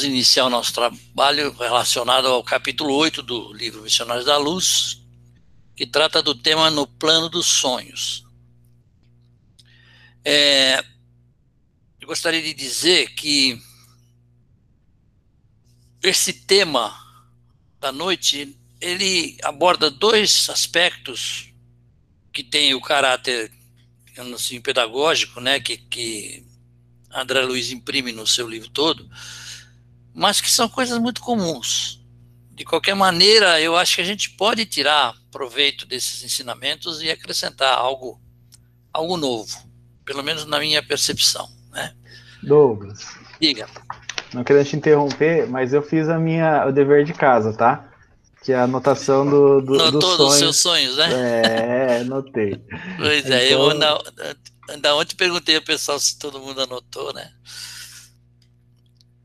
vamos iniciar o nosso trabalho relacionado ao capítulo 8 do livro Missionários da Luz, que trata do tema no plano dos sonhos. É, eu gostaria de dizer que esse tema da noite, ele aborda dois aspectos que têm o caráter assim, pedagógico, né, que, que André Luiz imprime no seu livro todo, mas que são coisas muito comuns. De qualquer maneira, eu acho que a gente pode tirar proveito desses ensinamentos e acrescentar algo, algo novo, pelo menos na minha percepção. Né? Douglas. Diga. Não querendo te interromper, mas eu fiz a minha, o dever de casa, tá? Que é a anotação do, do, Notou dos sonhos. seus sonhos, né? É, anotei. Pois então... é, eu na, ainda ontem perguntei ao pessoal se todo mundo anotou, né?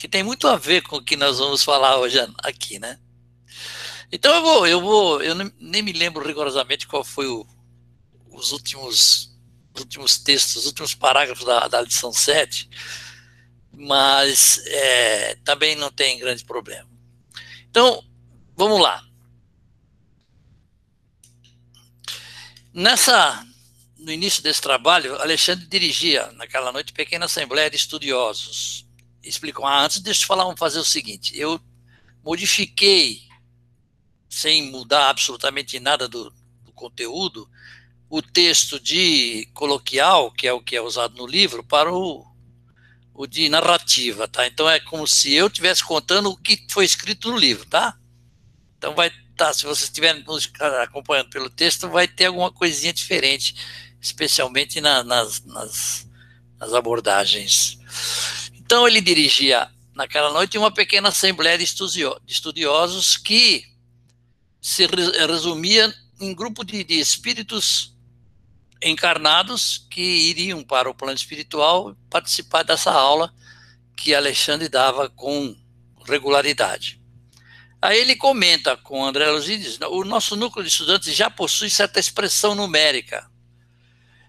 Que tem muito a ver com o que nós vamos falar hoje aqui, né? Então eu vou, eu vou, eu nem me lembro rigorosamente qual foi o, os últimos, últimos textos, os últimos parágrafos da, da lição 7, mas é, também não tem grande problema. Então, vamos lá. Nessa, no início desse trabalho, Alexandre dirigia, naquela noite, pequena assembleia de estudiosos. Explicou, ah, antes deixa eu falar, vamos fazer o seguinte, eu modifiquei, sem mudar absolutamente nada do, do conteúdo, o texto de coloquial, que é o que é usado no livro, para o o de narrativa, tá? Então é como se eu estivesse contando o que foi escrito no livro, tá? Então vai tá, se você estiver nos acompanhando pelo texto, vai ter alguma coisinha diferente, especialmente na, nas, nas, nas abordagens. Então ele dirigia naquela noite uma pequena assembleia de estudiosos que se resumia em grupo de, de espíritos encarnados que iriam para o plano espiritual participar dessa aula que Alexandre dava com regularidade. Aí ele comenta com André Luzides, o nosso núcleo de estudantes já possui certa expressão numérica.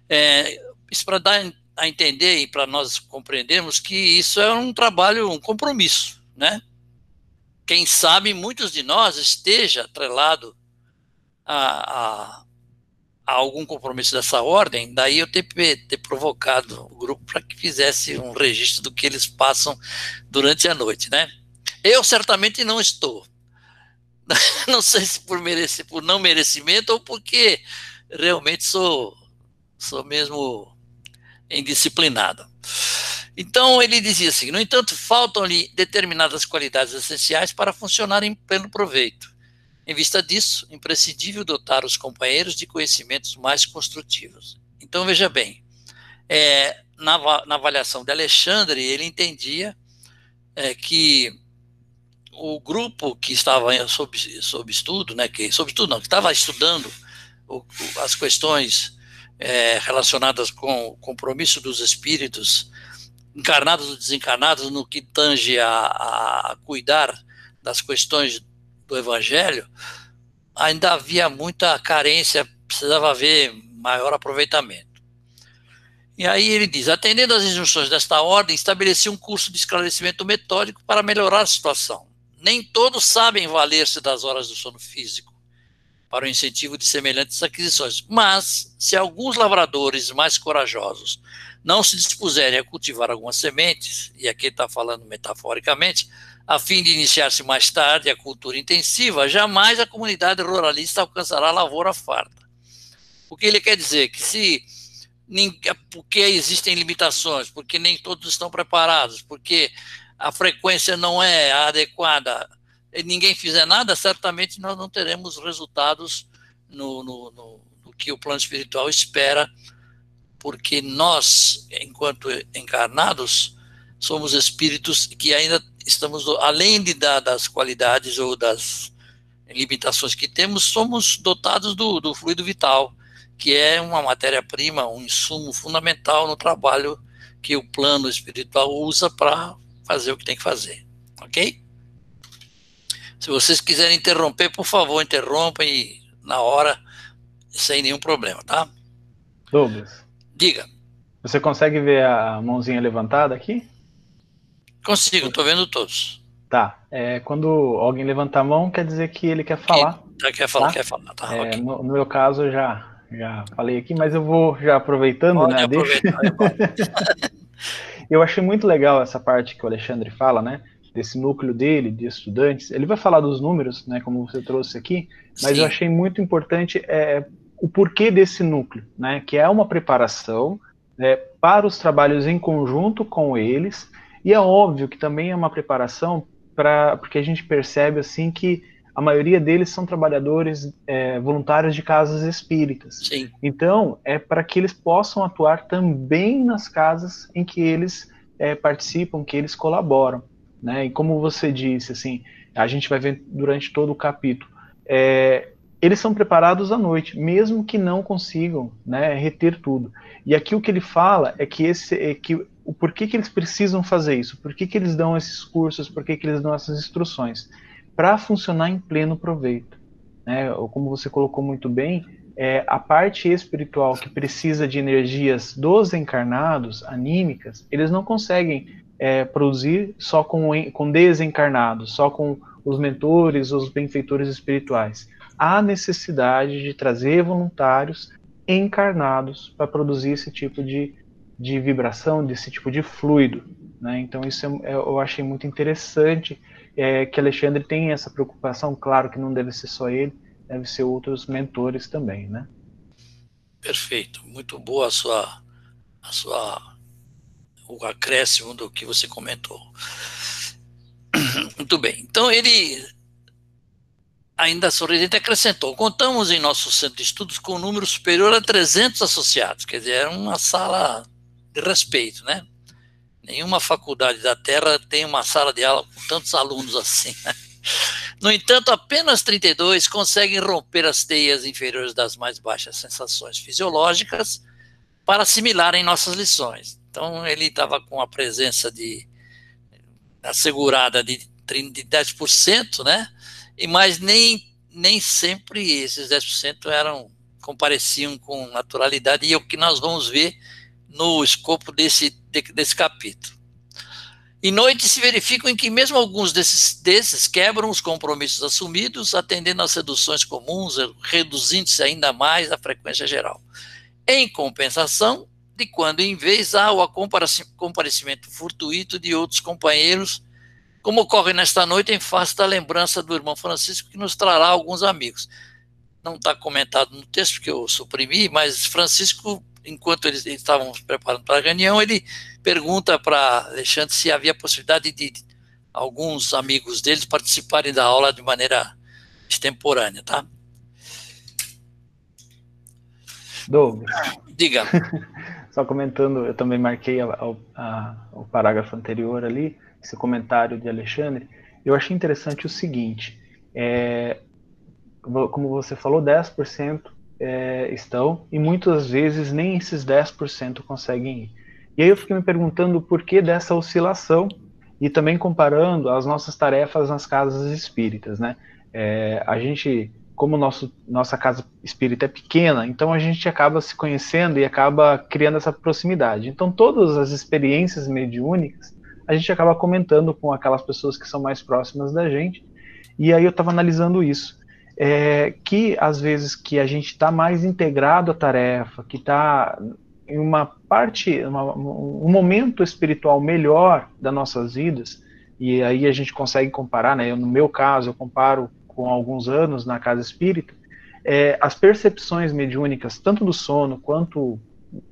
É, isso para dar a entender e para nós compreendermos que isso é um trabalho, um compromisso, né? Quem sabe muitos de nós esteja atrelado a, a a algum compromisso dessa ordem, daí eu ter, ter provocado o grupo para que fizesse um registro do que eles passam durante a noite, né? Eu certamente não estou. Não sei se por, merece, por não merecimento ou porque realmente sou, sou mesmo indisciplinado. Então ele dizia assim: no entanto, faltam-lhe determinadas qualidades essenciais para funcionar em pleno proveito. Em vista disso, imprescindível dotar os companheiros de conhecimentos mais construtivos. Então, veja bem, é, na, na, avaliação de Alexandre, ele entendia é, que o grupo que estava sob, sob estudo, né, que, sob estudo não, que estava estudando o, o, as questões é, relacionadas com o compromisso dos espíritos, encarnados ou desencarnados, no que tange a, a cuidar das questões do Evangelho, ainda havia muita carência, precisava haver maior aproveitamento. E aí ele diz: atendendo às instruções desta ordem, estabeleci um curso de esclarecimento metódico para melhorar a situação. Nem todos sabem valer-se das horas do sono físico para o incentivo de semelhantes aquisições, mas se alguns lavradores mais corajosos não se dispuserem a cultivar algumas sementes, e aqui está falando metaforicamente, a fim de iniciar-se mais tarde a cultura intensiva, jamais a comunidade ruralista alcançará a lavoura farta. O que ele quer dizer? Que se porque existem limitações, porque nem todos estão preparados, porque a frequência não é adequada, e ninguém fizer nada, certamente nós não teremos resultados no, no, no, no que o plano espiritual espera, porque nós, enquanto encarnados, somos espíritos que ainda estamos, além de, da, das qualidades ou das limitações que temos, somos dotados do, do fluido vital, que é uma matéria-prima, um insumo fundamental no trabalho que o plano espiritual usa para fazer o que tem que fazer. Ok? Se vocês quiserem interromper, por favor, interrompam e na hora, sem nenhum problema, tá? Douglas. Diga. Você consegue ver a mãozinha levantada aqui? Consigo, estou vendo todos. Tá. É, quando alguém levanta a mão, quer dizer que ele quer falar. Quem quer falar, tá? quer falar. Tá, é, okay. no, no, meu caso, eu já, já falei aqui, mas eu vou já aproveitando, Pode né? Deixa... eu achei muito legal essa parte que o Alexandre fala, né? Desse núcleo dele, de estudantes. Ele vai falar dos números, né? Como você trouxe aqui, mas Sim. eu achei muito importante é, o porquê desse núcleo, né? Que é uma preparação é, para os trabalhos em conjunto com eles. E é óbvio que também é uma preparação para porque a gente percebe assim que a maioria deles são trabalhadores é, voluntários de casas espíritas. Sim. Então, é para que eles possam atuar também nas casas em que eles é, participam, que eles colaboram. Né? E como você disse, assim, a gente vai ver durante todo o capítulo, é, eles são preparados à noite, mesmo que não consigam né, reter tudo. E aqui o que ele fala é que, esse, é que o porquê que eles precisam fazer isso, por que, eles dão esses cursos, por que, eles dão essas instruções para funcionar em pleno proveito. Né? Como você colocou muito bem, é, a parte espiritual que precisa de energias dos encarnados, anímicas, eles não conseguem é, produzir só com, com desencarnados, só com os mentores, os benfeitores espirituais. Há necessidade de trazer voluntários encarnados para produzir esse tipo de, de vibração, desse tipo de fluido. Né? Então, isso é, eu achei muito interessante é, que Alexandre tem essa preocupação, claro que não deve ser só ele, deve ser outros mentores também, né? Perfeito, muito boa a sua, a sua, o acréscimo do que você comentou. Muito bem, então ele ainda sorridente acrescentou, contamos em nosso centro de estudos com um número superior a 300 associados, quer dizer, era uma sala de respeito, né? Nenhuma faculdade da Terra tem uma sala de aula com tantos alunos assim. Né? No entanto, apenas 32 conseguem romper as teias inferiores das mais baixas sensações fisiológicas para assimilarem nossas lições. Então, ele estava com a presença de assegurada de, de 10%, né? E mas nem nem sempre esses 10% eram compareciam com naturalidade e é o que nós vamos ver no escopo desse, desse capítulo. E noites se verificam em que mesmo alguns desses, desses quebram os compromissos assumidos, atendendo às seduções comuns, reduzindo-se ainda mais a frequência geral. Em compensação, de quando em vez há o comparecimento fortuito de outros companheiros, como ocorre nesta noite em face da lembrança do irmão Francisco, que nos trará alguns amigos. Não está comentado no texto, que eu suprimi, mas Francisco enquanto eles, eles estavam preparando para a reunião, ele pergunta para Alexandre se havia possibilidade de alguns amigos deles participarem da aula de maneira extemporânea, tá? Douglas. Diga. Só comentando, eu também marquei a, a, o parágrafo anterior ali, esse comentário de Alexandre. Eu achei interessante o seguinte: é, como você falou, 10% é, estão, e muitas vezes nem esses 10% conseguem ir. E aí eu fiquei me perguntando por que dessa oscilação e também comparando as nossas tarefas nas casas espíritas, né? É, a gente, como nosso, nossa casa espírita é pequena, então a gente acaba se conhecendo e acaba criando essa proximidade. Então todas as experiências mediúnicas a gente acaba comentando com aquelas pessoas que são mais próximas da gente. E aí eu estava analisando isso é, que às vezes que a gente está mais integrado à tarefa, que está em uma parte, uma, um momento espiritual melhor das nossas vidas, e aí a gente consegue comparar, né? Eu, no meu caso, eu comparo com alguns anos na casa espírita, é, as percepções mediúnicas, tanto do sono quanto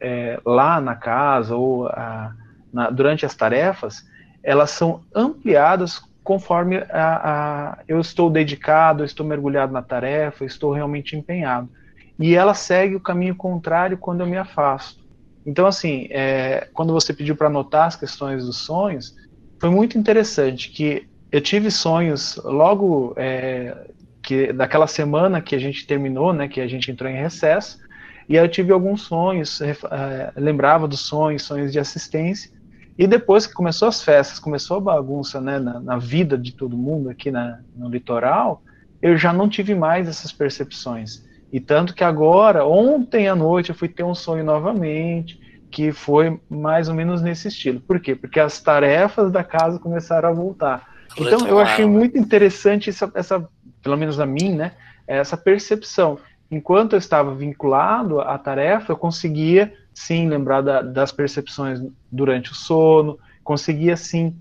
é, lá na casa ou a, na, durante as tarefas, elas são ampliadas conforme a, a, eu estou dedicado, estou mergulhado na tarefa, estou realmente empenhado. E ela segue o caminho contrário quando eu me afasto. Então, assim, é, quando você pediu para anotar as questões dos sonhos, foi muito interessante que eu tive sonhos logo é, que daquela semana que a gente terminou, né, que a gente entrou em recesso, e eu tive alguns sonhos, é, lembrava dos sonhos, sonhos de assistência, e depois que começou as festas, começou a bagunça né, na, na vida de todo mundo aqui na, no litoral, eu já não tive mais essas percepções. E tanto que agora, ontem à noite, eu fui ter um sonho novamente, que foi mais ou menos nesse estilo. Por quê? Porque as tarefas da casa começaram a voltar. Então eu achei muito interessante essa, essa, pelo menos a mim, né, essa percepção. Enquanto eu estava vinculado à tarefa, eu conseguia sim lembrar da, das percepções durante o sono, conseguia sim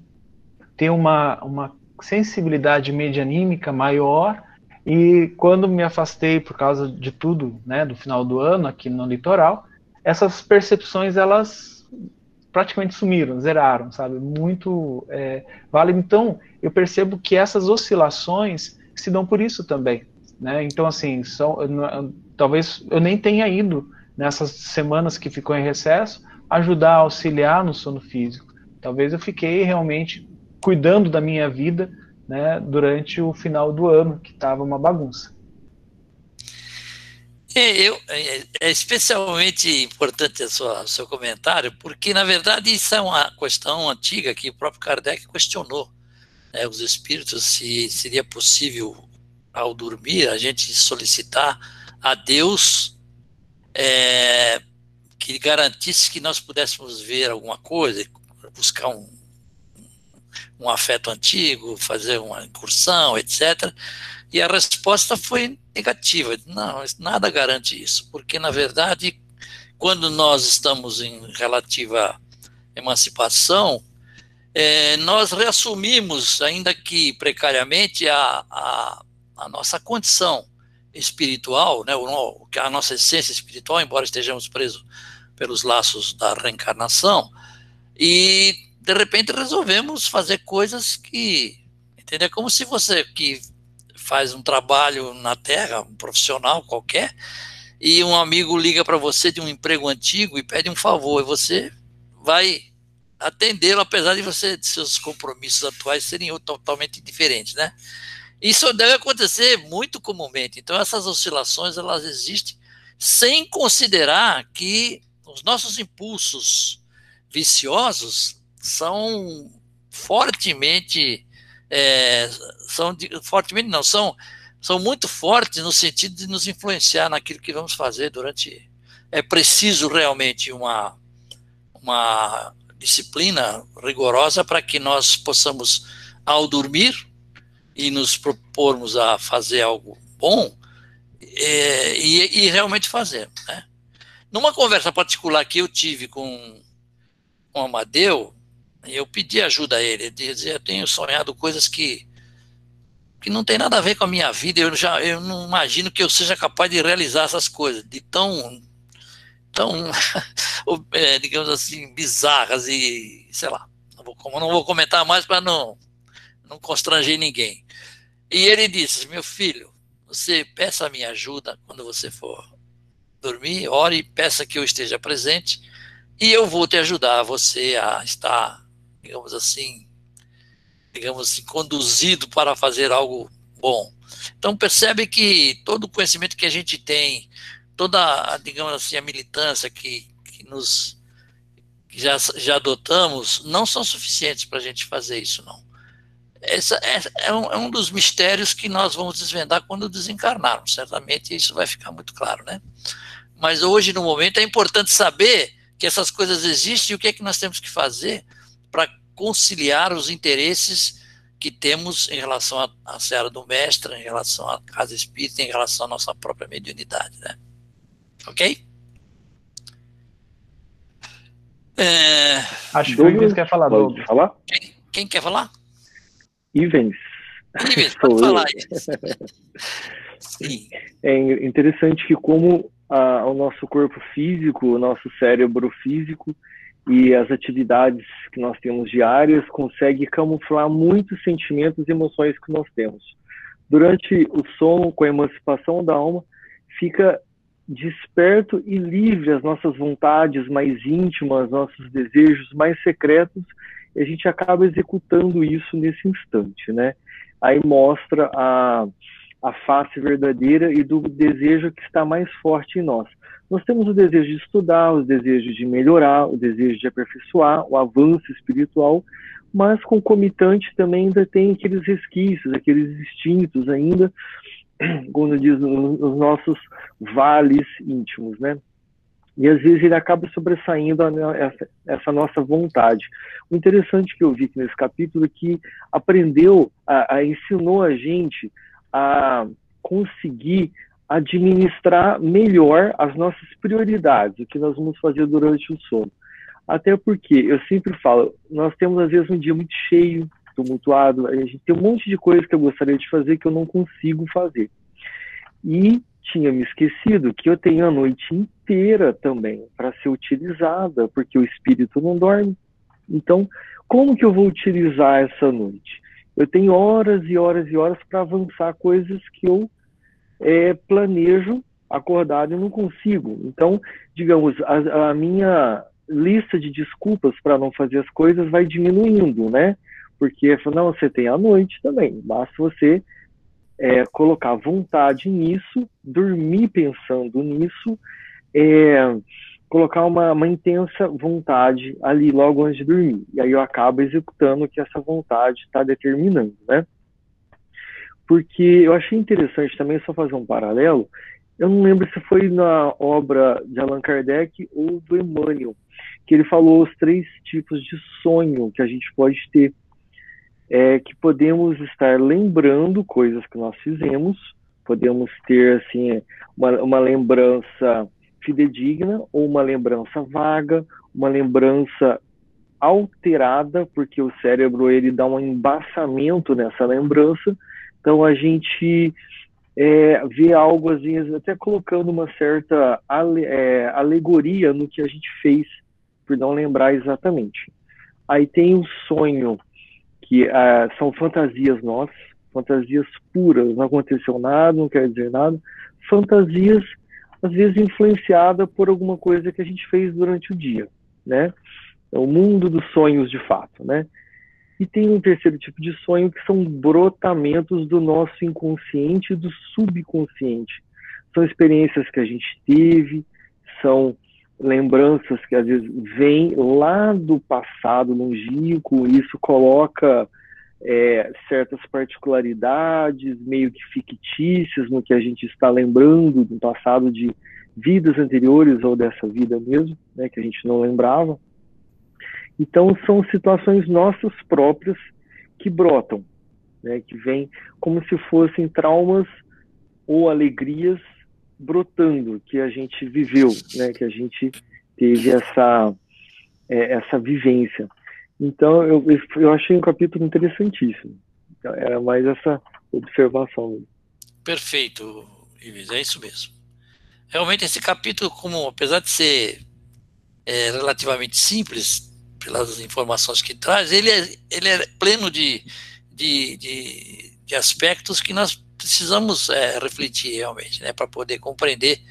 ter uma, uma sensibilidade medianímica maior e quando me afastei por causa de tudo, né, do final do ano aqui no litoral, essas percepções elas praticamente sumiram, zeraram, sabe? Muito é, vale. Então eu percebo que essas oscilações se dão por isso também, né? Então assim, são, talvez eu nem tenha ido nessas semanas que ficou em recesso ajudar auxiliar no sono físico. Talvez eu fiquei realmente cuidando da minha vida né, durante o final do ano, que estava uma bagunça. É, eu, é, é especialmente importante o seu comentário, porque, na verdade, isso é uma questão antiga que o próprio Kardec questionou. Né, os espíritos, se seria possível, ao dormir, a gente solicitar a Deus é, que garantisse que nós pudéssemos ver alguma coisa, buscar um, um afeto antigo, fazer uma incursão, etc. E a resposta foi negativa. Não, nada garante isso, porque na verdade, quando nós estamos em relativa emancipação, é, nós reassumimos, ainda que precariamente, a, a, a nossa condição espiritual, né, a nossa essência espiritual, embora estejamos presos pelos laços da reencarnação, e de repente resolvemos fazer coisas que, entendeu? Como se você que faz um trabalho na Terra, um profissional qualquer, e um amigo liga para você de um emprego antigo e pede um favor, e você vai atendê-lo, apesar de você de seus compromissos atuais serem totalmente diferentes, né? Isso deve acontecer muito comumente. Então essas oscilações elas existem sem considerar que os nossos impulsos viciosos são fortemente é, são fortemente não são são muito fortes no sentido de nos influenciar naquilo que vamos fazer durante é preciso realmente uma uma disciplina rigorosa para que nós possamos ao dormir e nos propormos a fazer algo bom é, e, e, realmente fazer né? numa conversa particular que eu tive com o Amadeu eu pedi ajuda a ele, ele dizia, eu tenho sonhado coisas que que não tem nada a ver com a minha vida, eu já eu não imagino que eu seja capaz de realizar essas coisas, de tão tão é, digamos assim, bizarras e sei lá, não vou, não vou comentar mais para não não constranger ninguém. E ele disse: "Meu filho, você peça a minha ajuda quando você for dormir, ore peça que eu esteja presente, e eu vou te ajudar você a estar digamos assim, digamos assim, conduzido para fazer algo bom. Então percebe que todo o conhecimento que a gente tem, toda, digamos assim, a militância que, que nos que já, já adotamos, não são suficientes para a gente fazer isso, não. Essa é, é, um, é um dos mistérios que nós vamos desvendar quando desencarnarmos, certamente isso vai ficar muito claro, né? Mas hoje, no momento, é importante saber que essas coisas existem e o que é que nós temos que fazer conciliar os interesses que temos em relação à, à Serra do Mestre, em relação à Casa Espírita, em relação à nossa própria mediunidade, né? Ok? É... Acho que o Ivens quer falar. Pode falar? Quem, quem, quer falar? Ivens. Ivens, pode falar. Sim. É interessante que como a, o nosso corpo físico, o nosso cérebro físico, e as atividades que nós temos diárias consegue camuflar muitos sentimentos e emoções que nós temos. Durante o sono, com a emancipação da alma, fica desperto e livre as nossas vontades mais íntimas, nossos desejos mais secretos, e a gente acaba executando isso nesse instante, né? Aí mostra a, a face verdadeira e do desejo que está mais forte em nós. Nós temos o desejo de estudar, o desejo de melhorar, o desejo de aperfeiçoar, o avanço espiritual, mas concomitante também ainda tem aqueles resquícios, aqueles instintos ainda, como diz, nos nossos vales íntimos, né? E às vezes ele acaba sobressaindo essa, essa, nossa vontade. O interessante que eu vi nesse capítulo é que aprendeu, a, a ensinou a gente a conseguir administrar melhor as nossas prioridades, o que nós vamos fazer durante o sono. Até porque, eu sempre falo, nós temos às vezes um dia muito cheio, tumultuado, a gente tem um monte de coisas que eu gostaria de fazer que eu não consigo fazer. E tinha me esquecido que eu tenho a noite inteira também para ser utilizada, porque o espírito não dorme. Então, como que eu vou utilizar essa noite? Eu tenho horas e horas e horas para avançar coisas que eu é, planejo acordado e não consigo. Então, digamos, a, a minha lista de desculpas para não fazer as coisas vai diminuindo, né? Porque não, você tem a noite também, basta você é, colocar vontade nisso, dormir pensando nisso, é, colocar uma, uma, intensa vontade ali logo antes de dormir. E aí eu acabo executando o que essa vontade está determinando, né? Porque eu achei interessante também, só fazer um paralelo, eu não lembro se foi na obra de Allan Kardec ou do Emmanuel, que ele falou os três tipos de sonho que a gente pode ter. É que podemos estar lembrando coisas que nós fizemos, podemos ter assim uma, uma lembrança fidedigna ou uma lembrança vaga, uma lembrança alterada, porque o cérebro ele dá um embaçamento nessa lembrança, então a gente é, vê algo até colocando uma certa ale, é, alegoria no que a gente fez, por não lembrar exatamente. Aí tem o sonho, que uh, são fantasias nossas, fantasias puras, não aconteceu nada, não quer dizer nada, fantasias às vezes influenciada por alguma coisa que a gente fez durante o dia, né? É o mundo dos sonhos de fato, né? E tem um terceiro tipo de sonho que são brotamentos do nosso inconsciente e do subconsciente. São experiências que a gente teve, são lembranças que às vezes vêm lá do passado longínquo, isso coloca é, certas particularidades meio que fictícias no que a gente está lembrando do passado de vidas anteriores ou dessa vida mesmo, né, que a gente não lembrava. Então são situações nossas próprias que brotam, né, que vêm como se fossem traumas ou alegrias brotando, que a gente viveu, né, que a gente teve essa, é, essa vivência. Então, eu, eu achei um capítulo interessantíssimo. Era mais essa observação. Perfeito, Ives, é isso mesmo. Realmente, esse capítulo, como apesar de ser é, relativamente simples, pelas informações que traz, ele é, ele é pleno de, de, de, de aspectos que nós precisamos é, refletir realmente, né, para poder compreender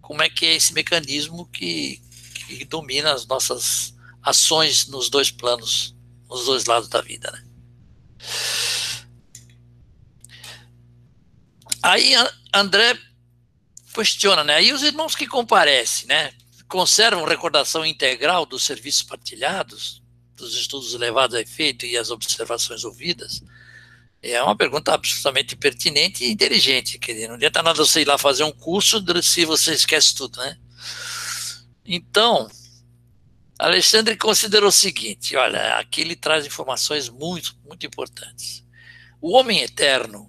como é que é esse mecanismo que, que domina as nossas ações nos dois planos, nos dois lados da vida, né. Aí André questiona, né? Aí os irmãos que comparecem, né? Conservam recordação integral dos serviços partilhados, dos estudos levados a efeito e as observações ouvidas, é uma pergunta absolutamente pertinente e inteligente. Quer dizer, não adianta nada você ir lá fazer um curso se você esquece tudo, né? Então, Alexandre considerou o seguinte: olha, aqui ele traz informações muito, muito importantes. O homem eterno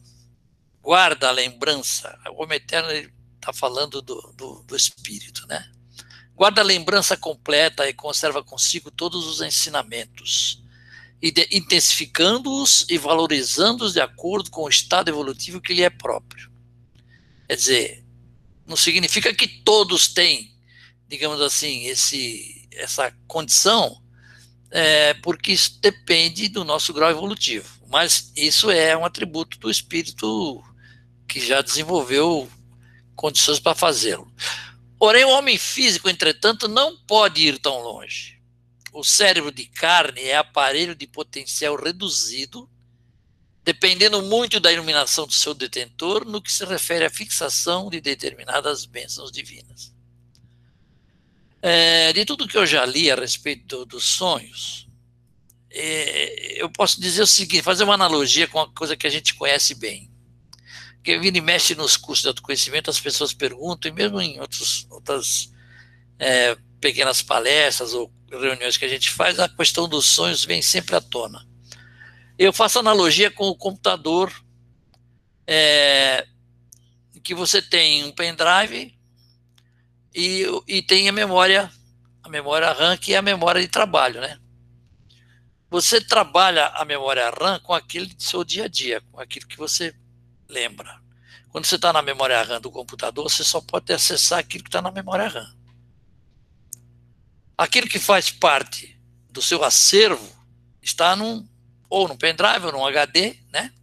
guarda a lembrança. O homem eterno está falando do, do, do espírito, né? Guarda a lembrança completa e conserva consigo todos os ensinamentos intensificando-os e valorizando-os de acordo com o estado evolutivo que lhe é próprio. Quer dizer, não significa que todos têm, digamos assim, esse, essa condição, é, porque isso depende do nosso grau evolutivo. Mas isso é um atributo do espírito que já desenvolveu condições para fazê-lo. Porém, o homem físico, entretanto, não pode ir tão longe o cérebro de carne é aparelho de potencial reduzido, dependendo muito da iluminação do seu detentor no que se refere à fixação de determinadas bênçãos divinas. É, de tudo que eu já li a respeito dos sonhos, é, eu posso dizer o seguinte, fazer uma analogia com uma coisa que a gente conhece bem. Que vira e mexe nos cursos de autoconhecimento, as pessoas perguntam, e mesmo em outros, outras é, pequenas palestras ou reuniões que a gente faz, a questão dos sonhos vem sempre à tona. Eu faço analogia com o computador, é, que você tem um pendrive e, e tem a memória, a memória RAM, que é a memória de trabalho, né? Você trabalha a memória RAM com aquele do seu dia a dia, com aquilo que você lembra. Quando você está na memória RAM do computador, você só pode acessar aquilo que está na memória RAM. Aquilo que faz parte do seu acervo está num ou num pendrive ou num HD, né?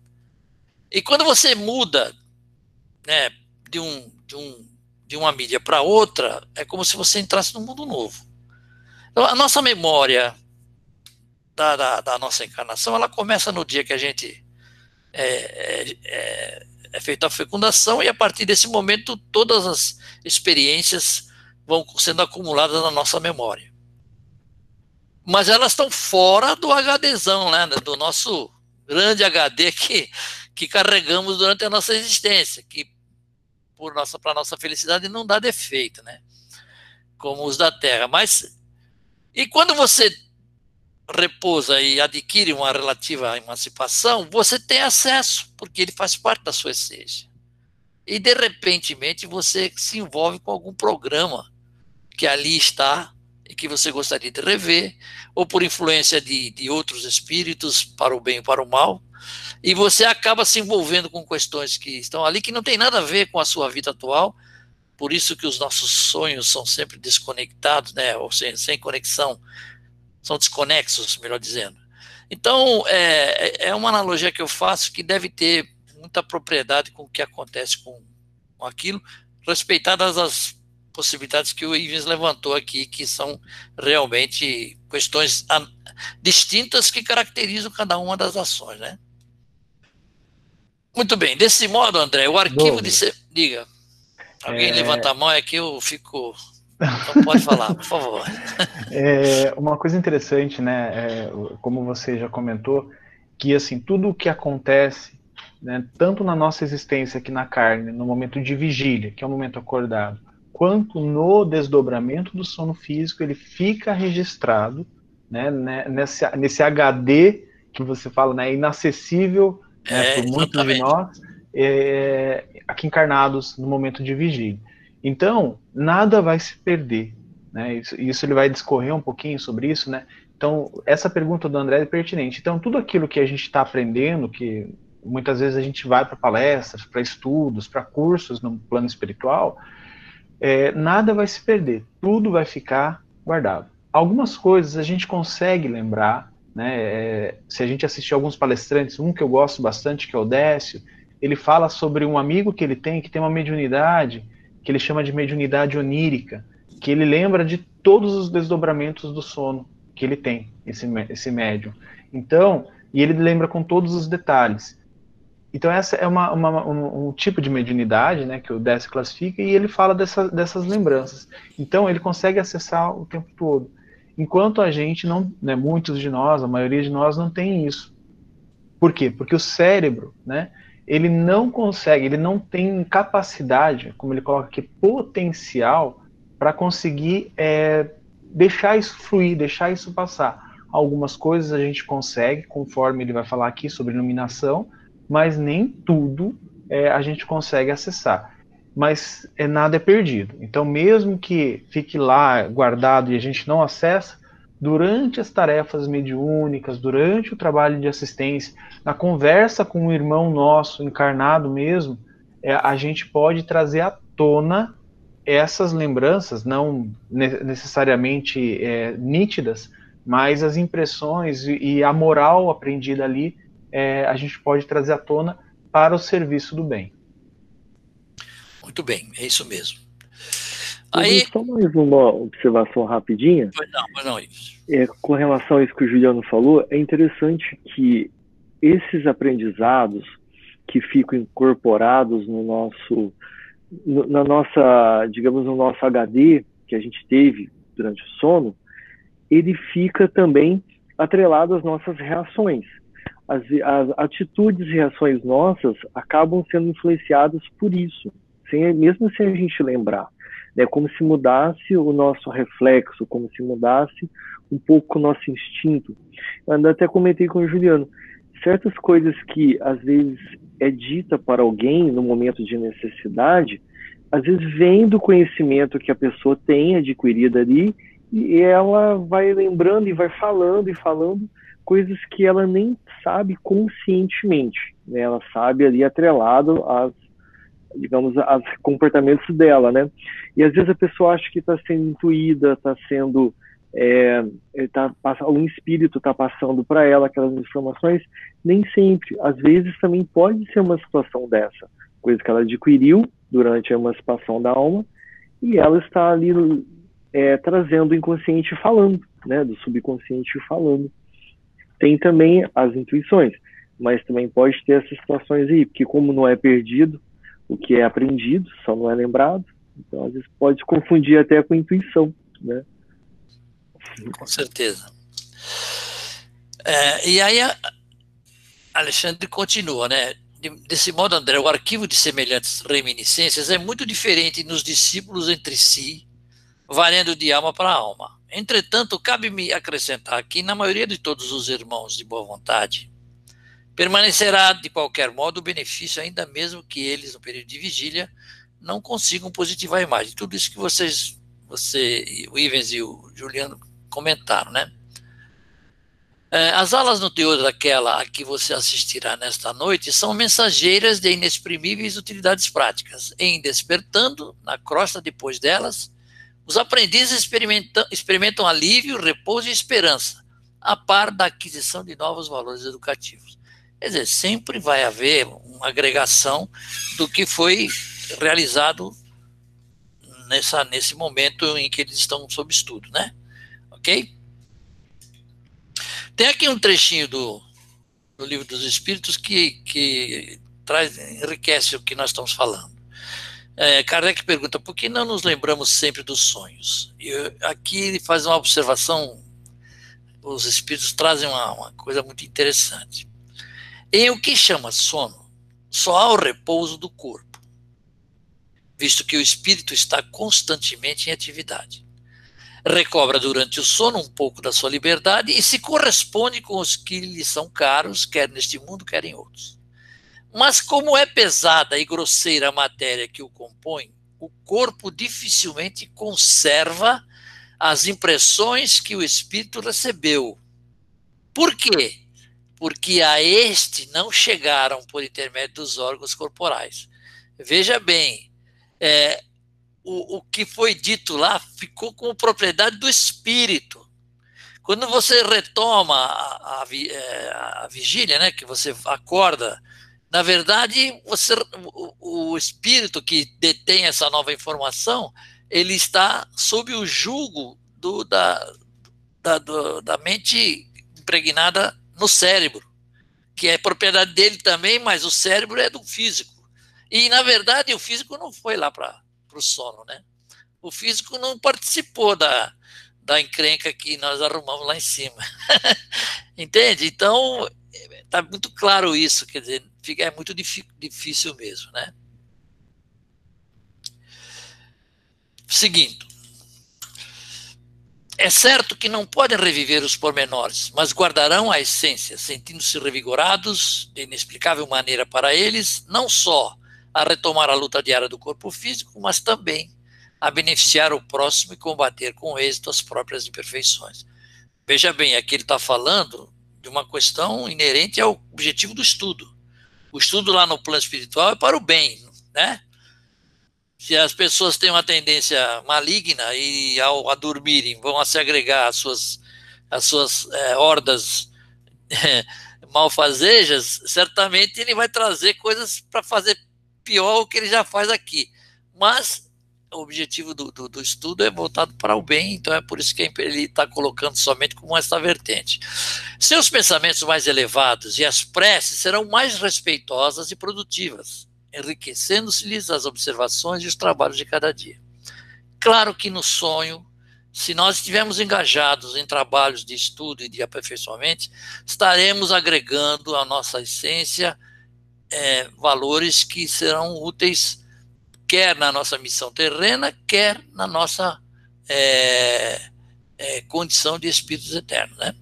E quando você muda, né, de um de um de uma mídia para outra, é como se você entrasse num mundo novo. Então, a nossa memória da, da, da nossa encarnação, ela começa no dia que a gente é, é, é é feita a fecundação e a partir desse momento todas as experiências vão sendo acumuladas na nossa memória. Mas elas estão fora do HDzão, né, do nosso grande HD que, que carregamos durante a nossa existência, que por nossa para nossa felicidade não dá defeito, né? Como os da Terra. Mas e quando você repousa e adquire uma relativa emancipação, você tem acesso, porque ele faz parte da sua essência. E de repentemente você se envolve com algum programa que ali está e que você gostaria de rever, ou por influência de, de outros espíritos, para o bem e para o mal, e você acaba se envolvendo com questões que estão ali que não tem nada a ver com a sua vida atual, por isso que os nossos sonhos são sempre desconectados, né, ou sem, sem conexão são desconexos, melhor dizendo. Então, é, é, é uma analogia que eu faço que deve ter muita propriedade com o que acontece com, com aquilo, respeitadas as possibilidades que o Ivens levantou aqui, que são realmente questões distintas que caracterizam cada uma das ações, né? Muito bem, desse modo, André, o arquivo de... Se... Diga. Alguém é... levanta a mão, é que eu fico então pode falar, por favor. É, uma coisa interessante, né, é, como você já comentou, que assim, tudo o que acontece, né, tanto na nossa existência aqui na carne, no momento de vigília, que é o momento acordado, quanto no desdobramento do sono físico, ele fica registrado né, né nesse, nesse HD que você fala, né, inacessível né, é, por muitos de nós, é, aqui encarnados no momento de vigília. Então, nada vai se perder. Né? Isso, isso ele vai discorrer um pouquinho sobre isso, né? Então, essa pergunta do André é pertinente. Então, tudo aquilo que a gente está aprendendo, que muitas vezes a gente vai para palestras, para estudos, para cursos no plano espiritual, é, nada vai se perder, tudo vai ficar guardado. Algumas coisas a gente consegue lembrar, né? É, se a gente assistir alguns palestrantes, um que eu gosto bastante, que é o Décio, ele fala sobre um amigo que ele tem, que tem uma mediunidade, que ele chama de mediunidade onírica, que ele lembra de todos os desdobramentos do sono que ele tem, esse, esse médium. Então, e ele lembra com todos os detalhes. Então, essa é uma, uma, um, um, tipo de mediunidade né, que o Dess classifica e ele fala dessa, dessas lembranças. Então, ele consegue acessar o tempo todo. Enquanto a gente não, né, muitos de nós, a maioria de nós não tem isso. Por quê? Porque o cérebro, né, ele não consegue, ele não tem capacidade, como ele coloca aqui, potencial para conseguir é, deixar isso fluir, deixar isso passar. Algumas coisas a gente consegue, conforme ele vai falar aqui sobre iluminação, mas nem tudo é, a gente consegue acessar. Mas é, nada é perdido. Então, mesmo que fique lá guardado e a gente não acessa, durante as tarefas mediúnicas, durante o trabalho de assistência, na conversa com um irmão nosso encarnado mesmo, é, a gente pode trazer à tona essas lembranças, não necessariamente é, nítidas, mas as impressões e, a moral aprendida ali, é, a gente pode trazer à tona para o serviço do bem. Muito bem, é isso mesmo. Aí... Só mais uma observação rapidinha. Pois não, pois não, é, com relação a isso que o Juliano falou, é interessante que esses aprendizados que ficam incorporados no nosso, no, na nossa, digamos, no nosso HD que a gente teve durante o sono, ele fica também atrelado às nossas reações. As, as atitudes e reações nossas acabam sendo influenciadas por isso, sem, mesmo sem a gente lembrar. Né? Como se mudasse o nosso reflexo, como se mudasse um pouco o nosso instinto. Eu até comentei com o Juliano, certas coisas que às vezes é dita para alguém no momento de necessidade, às vezes vem do conhecimento que a pessoa tem adquirido ali e ela vai lembrando e vai falando e falando coisas que ela nem sabe conscientemente, né? Ela sabe ali atrelado às digamos, aos comportamentos dela, né? E às vezes a pessoa acha que está sendo intuída, está sendo é, tá, um espírito está passando para ela aquelas informações, nem sempre. Às vezes também pode ser uma situação dessa, coisa que ela adquiriu durante a emancipação da alma e ela está ali é, trazendo o inconsciente falando, né, do subconsciente falando. Tem também as intuições, mas também pode ter essas situações aí, porque como não é perdido, o que é aprendido só não é lembrado, então às vezes pode confundir até com intuição, né? Com certeza. É, e aí, Alexandre continua, né? Desse modo, André, o arquivo de semelhantes reminiscências é muito diferente nos discípulos entre si, variando de alma para alma. Entretanto, cabe-me acrescentar que, na maioria de todos os irmãos de boa vontade, permanecerá de qualquer modo o benefício, ainda mesmo que eles, no período de vigília, não consigam positivar a imagem. Tudo isso que vocês, você, o Ivens e o Juliano comentaram, né? É, as aulas no teor daquela a que você assistirá nesta noite são mensageiras de inexprimíveis utilidades práticas. Em despertando, na crosta depois delas, os aprendizes experimentam, experimentam alívio, repouso e esperança, a par da aquisição de novos valores educativos. Quer dizer, sempre vai haver uma agregação do que foi realizado nessa, nesse momento em que eles estão sob estudo, né? Ok? Tem aqui um trechinho do, do livro dos Espíritos que, que traz, enriquece o que nós estamos falando. É, Kardec pergunta por que não nos lembramos sempre dos sonhos? E aqui ele faz uma observação, os Espíritos trazem uma, uma coisa muito interessante. Em o que chama sono, só há o repouso do corpo, visto que o espírito está constantemente em atividade recobra durante o sono um pouco da sua liberdade e se corresponde com os que lhe são caros, quer neste mundo, quer em outros. Mas como é pesada e grosseira a matéria que o compõe, o corpo dificilmente conserva as impressões que o espírito recebeu. Por quê? Porque a este não chegaram por intermédio dos órgãos corporais. Veja bem, é, o, o que foi dito lá ficou como propriedade do espírito. Quando você retoma a, a, é, a vigília, né, que você acorda, na verdade, você, o, o espírito que detém essa nova informação, ele está sob o julgo do, da, da, do, da mente impregnada no cérebro, que é propriedade dele também, mas o cérebro é do físico. E, na verdade, o físico não foi lá para o sono, né? O físico não participou da, da encrenca que nós arrumamos lá em cima. Entende? Então, está muito claro isso, quer dizer, é muito difícil mesmo, né? Seguindo. É certo que não podem reviver os pormenores, mas guardarão a essência, sentindo-se revigorados de inexplicável maneira para eles, não só a retomar a luta diária do corpo físico, mas também a beneficiar o próximo e combater com êxito as próprias imperfeições. Veja bem, aqui ele está falando de uma questão inerente ao objetivo do estudo. O estudo lá no plano espiritual é para o bem, né? Se as pessoas têm uma tendência maligna e ao a dormirem vão se agregar às suas, às suas é, hordas é, malfazejas, certamente ele vai trazer coisas para fazer pior o que ele já faz aqui. Mas o objetivo do, do, do, estudo é voltado para o bem, então é por isso que ele está colocando somente como esta vertente. Seus pensamentos mais elevados e as preces serão mais respeitosas e produtivas, enriquecendo-se-lhes as observações e os trabalhos de cada dia. Claro que no sonho, se nós estivermos engajados em trabalhos de estudo e de aperfeiçoamento, estaremos agregando a nossa essência é, valores que serão úteis quer na nossa missão terrena, quer na nossa é, é, condição de espíritos eternos, né?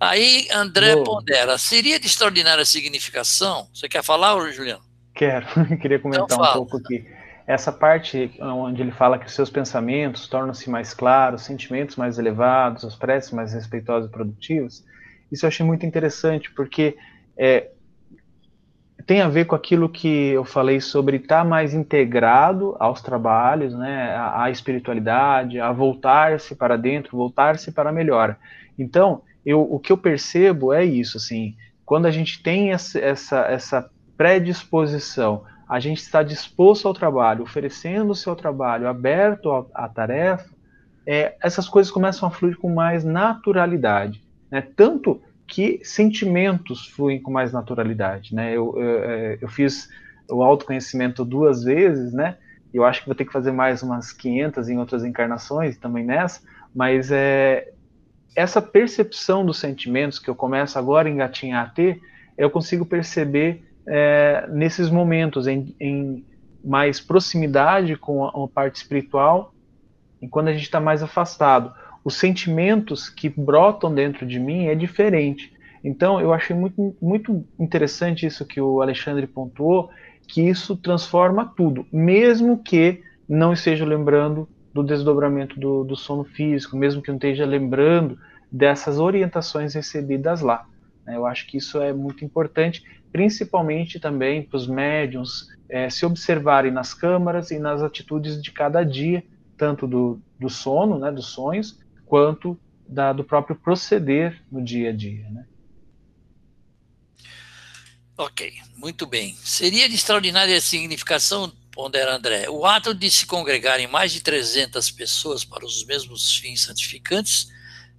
Aí André oh. pondera, seria de extraordinária significação? Você quer falar, Juliano? Quero, queria comentar então, um pouco aqui. Essa parte onde ele fala que os seus pensamentos tornam-se mais claros, sentimentos mais elevados, as preces mais respeitosas e produtivas, isso eu achei muito interessante, porque é, tem a ver com aquilo que eu falei sobre estar mais integrado aos trabalhos, né, à, espiritualidade, a voltar-se para dentro, voltar-se para a melhora. Então, eu, o que eu percebo é isso, assim, quando a gente tem essa, essa, predisposição, a gente está disposto ao trabalho, oferecendo o seu trabalho, aberto à, tarefa, é, essas coisas começam a fluir com mais naturalidade. Né? Tanto que sentimentos fluem com mais naturalidade, né? Eu, eu, é, eu, fiz o autoconhecimento duas vezes, né? Eu acho que vou ter que fazer mais umas 500 em outras encarnações, também nessa, mas é, essa percepção dos sentimentos que eu começo agora a engatinhar a ter, eu consigo perceber é, nesses momentos, em, em, mais proximidade com a, a parte espiritual, e quando a gente está mais afastado os sentimentos que brotam dentro de mim é diferente. Então, eu achei muito, muito interessante isso que o Alexandre pontuou, que isso transforma tudo, mesmo que não esteja lembrando do desdobramento do, do sono físico, mesmo que não esteja lembrando dessas orientações recebidas lá. Né? Eu acho que isso é muito importante, principalmente também para os médiums é, se observarem nas câmaras e nas atitudes de cada dia, tanto do, do sono, né, dos sonhos, quanto da, do próprio proceder no dia a dia. Né? Ok, muito bem. Seria de extraordinária significação, pondera André, o ato de se congregarem mais de 300 pessoas para os mesmos fins santificantes,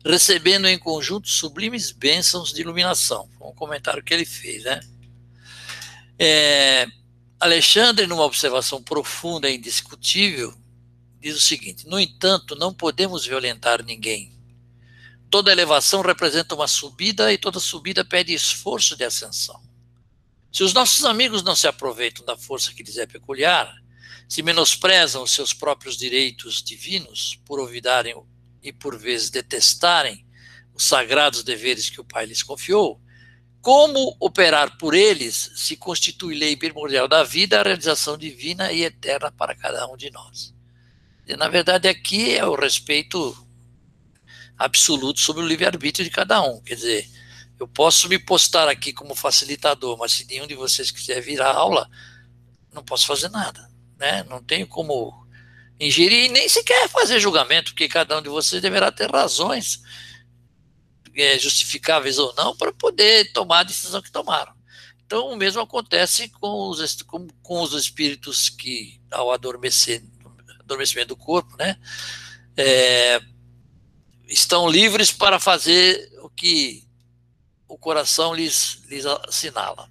recebendo em conjunto sublimes bênçãos de iluminação. Foi um comentário que ele fez, né? É, Alexandre, numa observação profunda e indiscutível, diz o seguinte: No entanto, não podemos violentar ninguém. Toda elevação representa uma subida e toda subida pede esforço de ascensão. Se os nossos amigos não se aproveitam da força que lhes é peculiar, se menosprezam os seus próprios direitos divinos por olvidarem e por vezes detestarem os sagrados deveres que o Pai lhes confiou, como operar por eles se constitui lei primordial da vida a realização divina e eterna para cada um de nós. E, na verdade, aqui é o respeito absoluto sobre o livre-arbítrio de cada um. Quer dizer, eu posso me postar aqui como facilitador, mas se nenhum de vocês quiser vir à aula, não posso fazer nada. Né? Não tenho como ingerir e nem sequer fazer julgamento, porque cada um de vocês deverá ter razões é, justificáveis ou não para poder tomar a decisão que tomaram. Então, o mesmo acontece com os, com, com os espíritos que, ao adormecer adormecimento do corpo, né? É, estão livres para fazer o que o coração lhes, lhes assinala.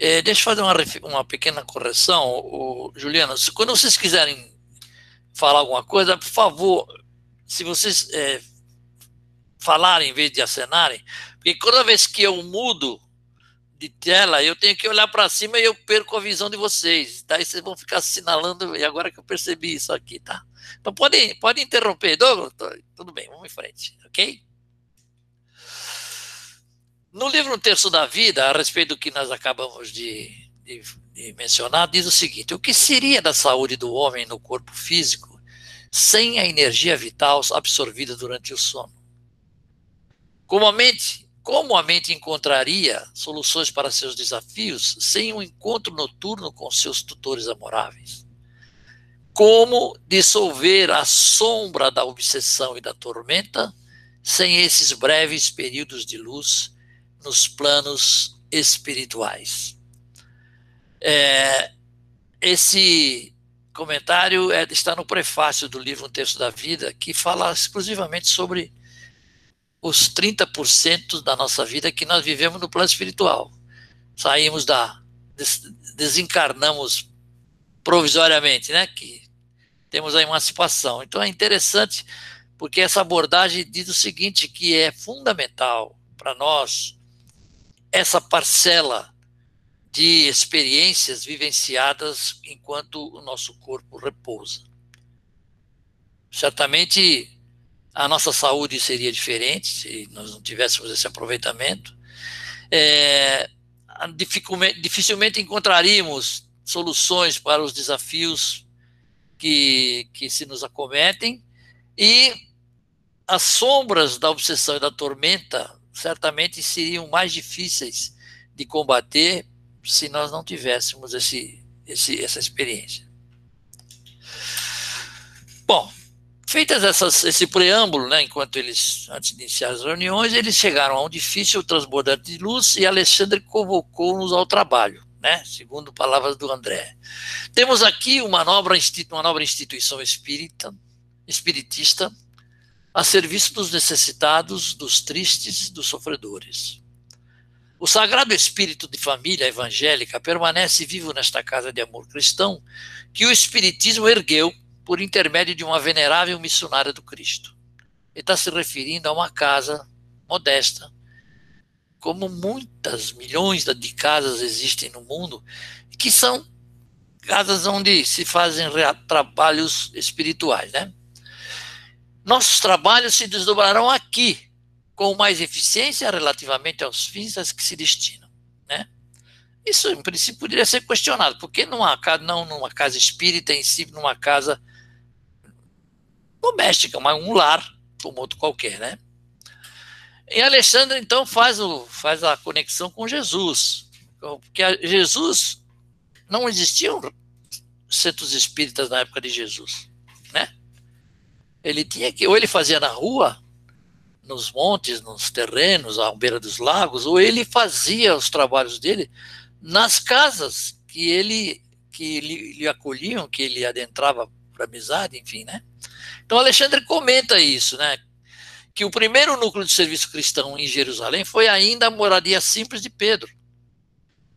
É, deixa eu fazer uma, uma pequena correção, o, Juliana. Quando vocês quiserem falar alguma coisa, por favor, se vocês é, falarem em vez de acenarem, porque toda vez que eu mudo de tela, eu tenho que olhar para cima e eu perco a visão de vocês. Daí vocês vão ficar assinalando, e agora que eu percebi isso aqui, tá? Então pode, pode interromper, Douglas. Tudo bem, vamos em frente, ok? No livro Um Terço da Vida, a respeito do que nós acabamos de, de, de mencionar, diz o seguinte: o que seria da saúde do homem no corpo físico sem a energia vital absorvida durante o sono? Como a mente como a mente encontraria soluções para seus desafios sem um encontro noturno com seus tutores amoráveis? Como dissolver a sombra da obsessão e da tormenta sem esses breves períodos de luz nos planos espirituais? É, esse comentário é, está no prefácio do livro Um Texto da Vida, que fala exclusivamente sobre os 30% da nossa vida que nós vivemos no plano espiritual. Saímos da. desencarnamos provisoriamente, né? Que temos a emancipação. Então é interessante, porque essa abordagem diz o seguinte: que é fundamental para nós essa parcela de experiências vivenciadas enquanto o nosso corpo repousa. Certamente a nossa saúde seria diferente se nós não tivéssemos esse aproveitamento. É, dificilmente encontraríamos soluções para os desafios que, que se nos acometem e as sombras da obsessão e da tormenta certamente seriam mais difíceis de combater se nós não tivéssemos esse, esse, essa experiência. Bom, feitas essas, esse preâmbulo, né, enquanto eles, antes de iniciar as reuniões, eles chegaram a um difícil transbordante de luz e Alexandre convocou-nos ao trabalho, né, segundo palavras do André. Temos aqui uma nobre, uma nobre instituição espírita, espiritista a serviço dos necessitados, dos tristes, dos sofredores. O Sagrado Espírito de Família Evangélica permanece vivo nesta casa de amor cristão que o Espiritismo ergueu por intermédio de uma venerável missionária do Cristo. Ele está se referindo a uma casa modesta, como muitas milhões de casas existem no mundo, que são casas onde se fazem trabalhos espirituais, né? Nossos trabalhos se desdobrarão aqui, com mais eficiência relativamente aos fins a que se destinam. Né? Isso, em princípio, poderia ser questionado. Por que numa, não numa casa espírita, em si, numa casa doméstica, mas um lar, como outro qualquer, né? E Alexandre, então, faz, o, faz a conexão com Jesus. Porque Jesus, não existiam centros espíritas na época de Jesus? Ele tinha que, ou ele fazia na rua, nos montes, nos terrenos, à beira dos lagos, ou ele fazia os trabalhos dele nas casas que ele que lhe, lhe acolhiam, que ele adentrava para amizade, enfim, né? Então Alexandre comenta isso, né? Que o primeiro núcleo de serviço cristão em Jerusalém foi ainda a moradia simples de Pedro,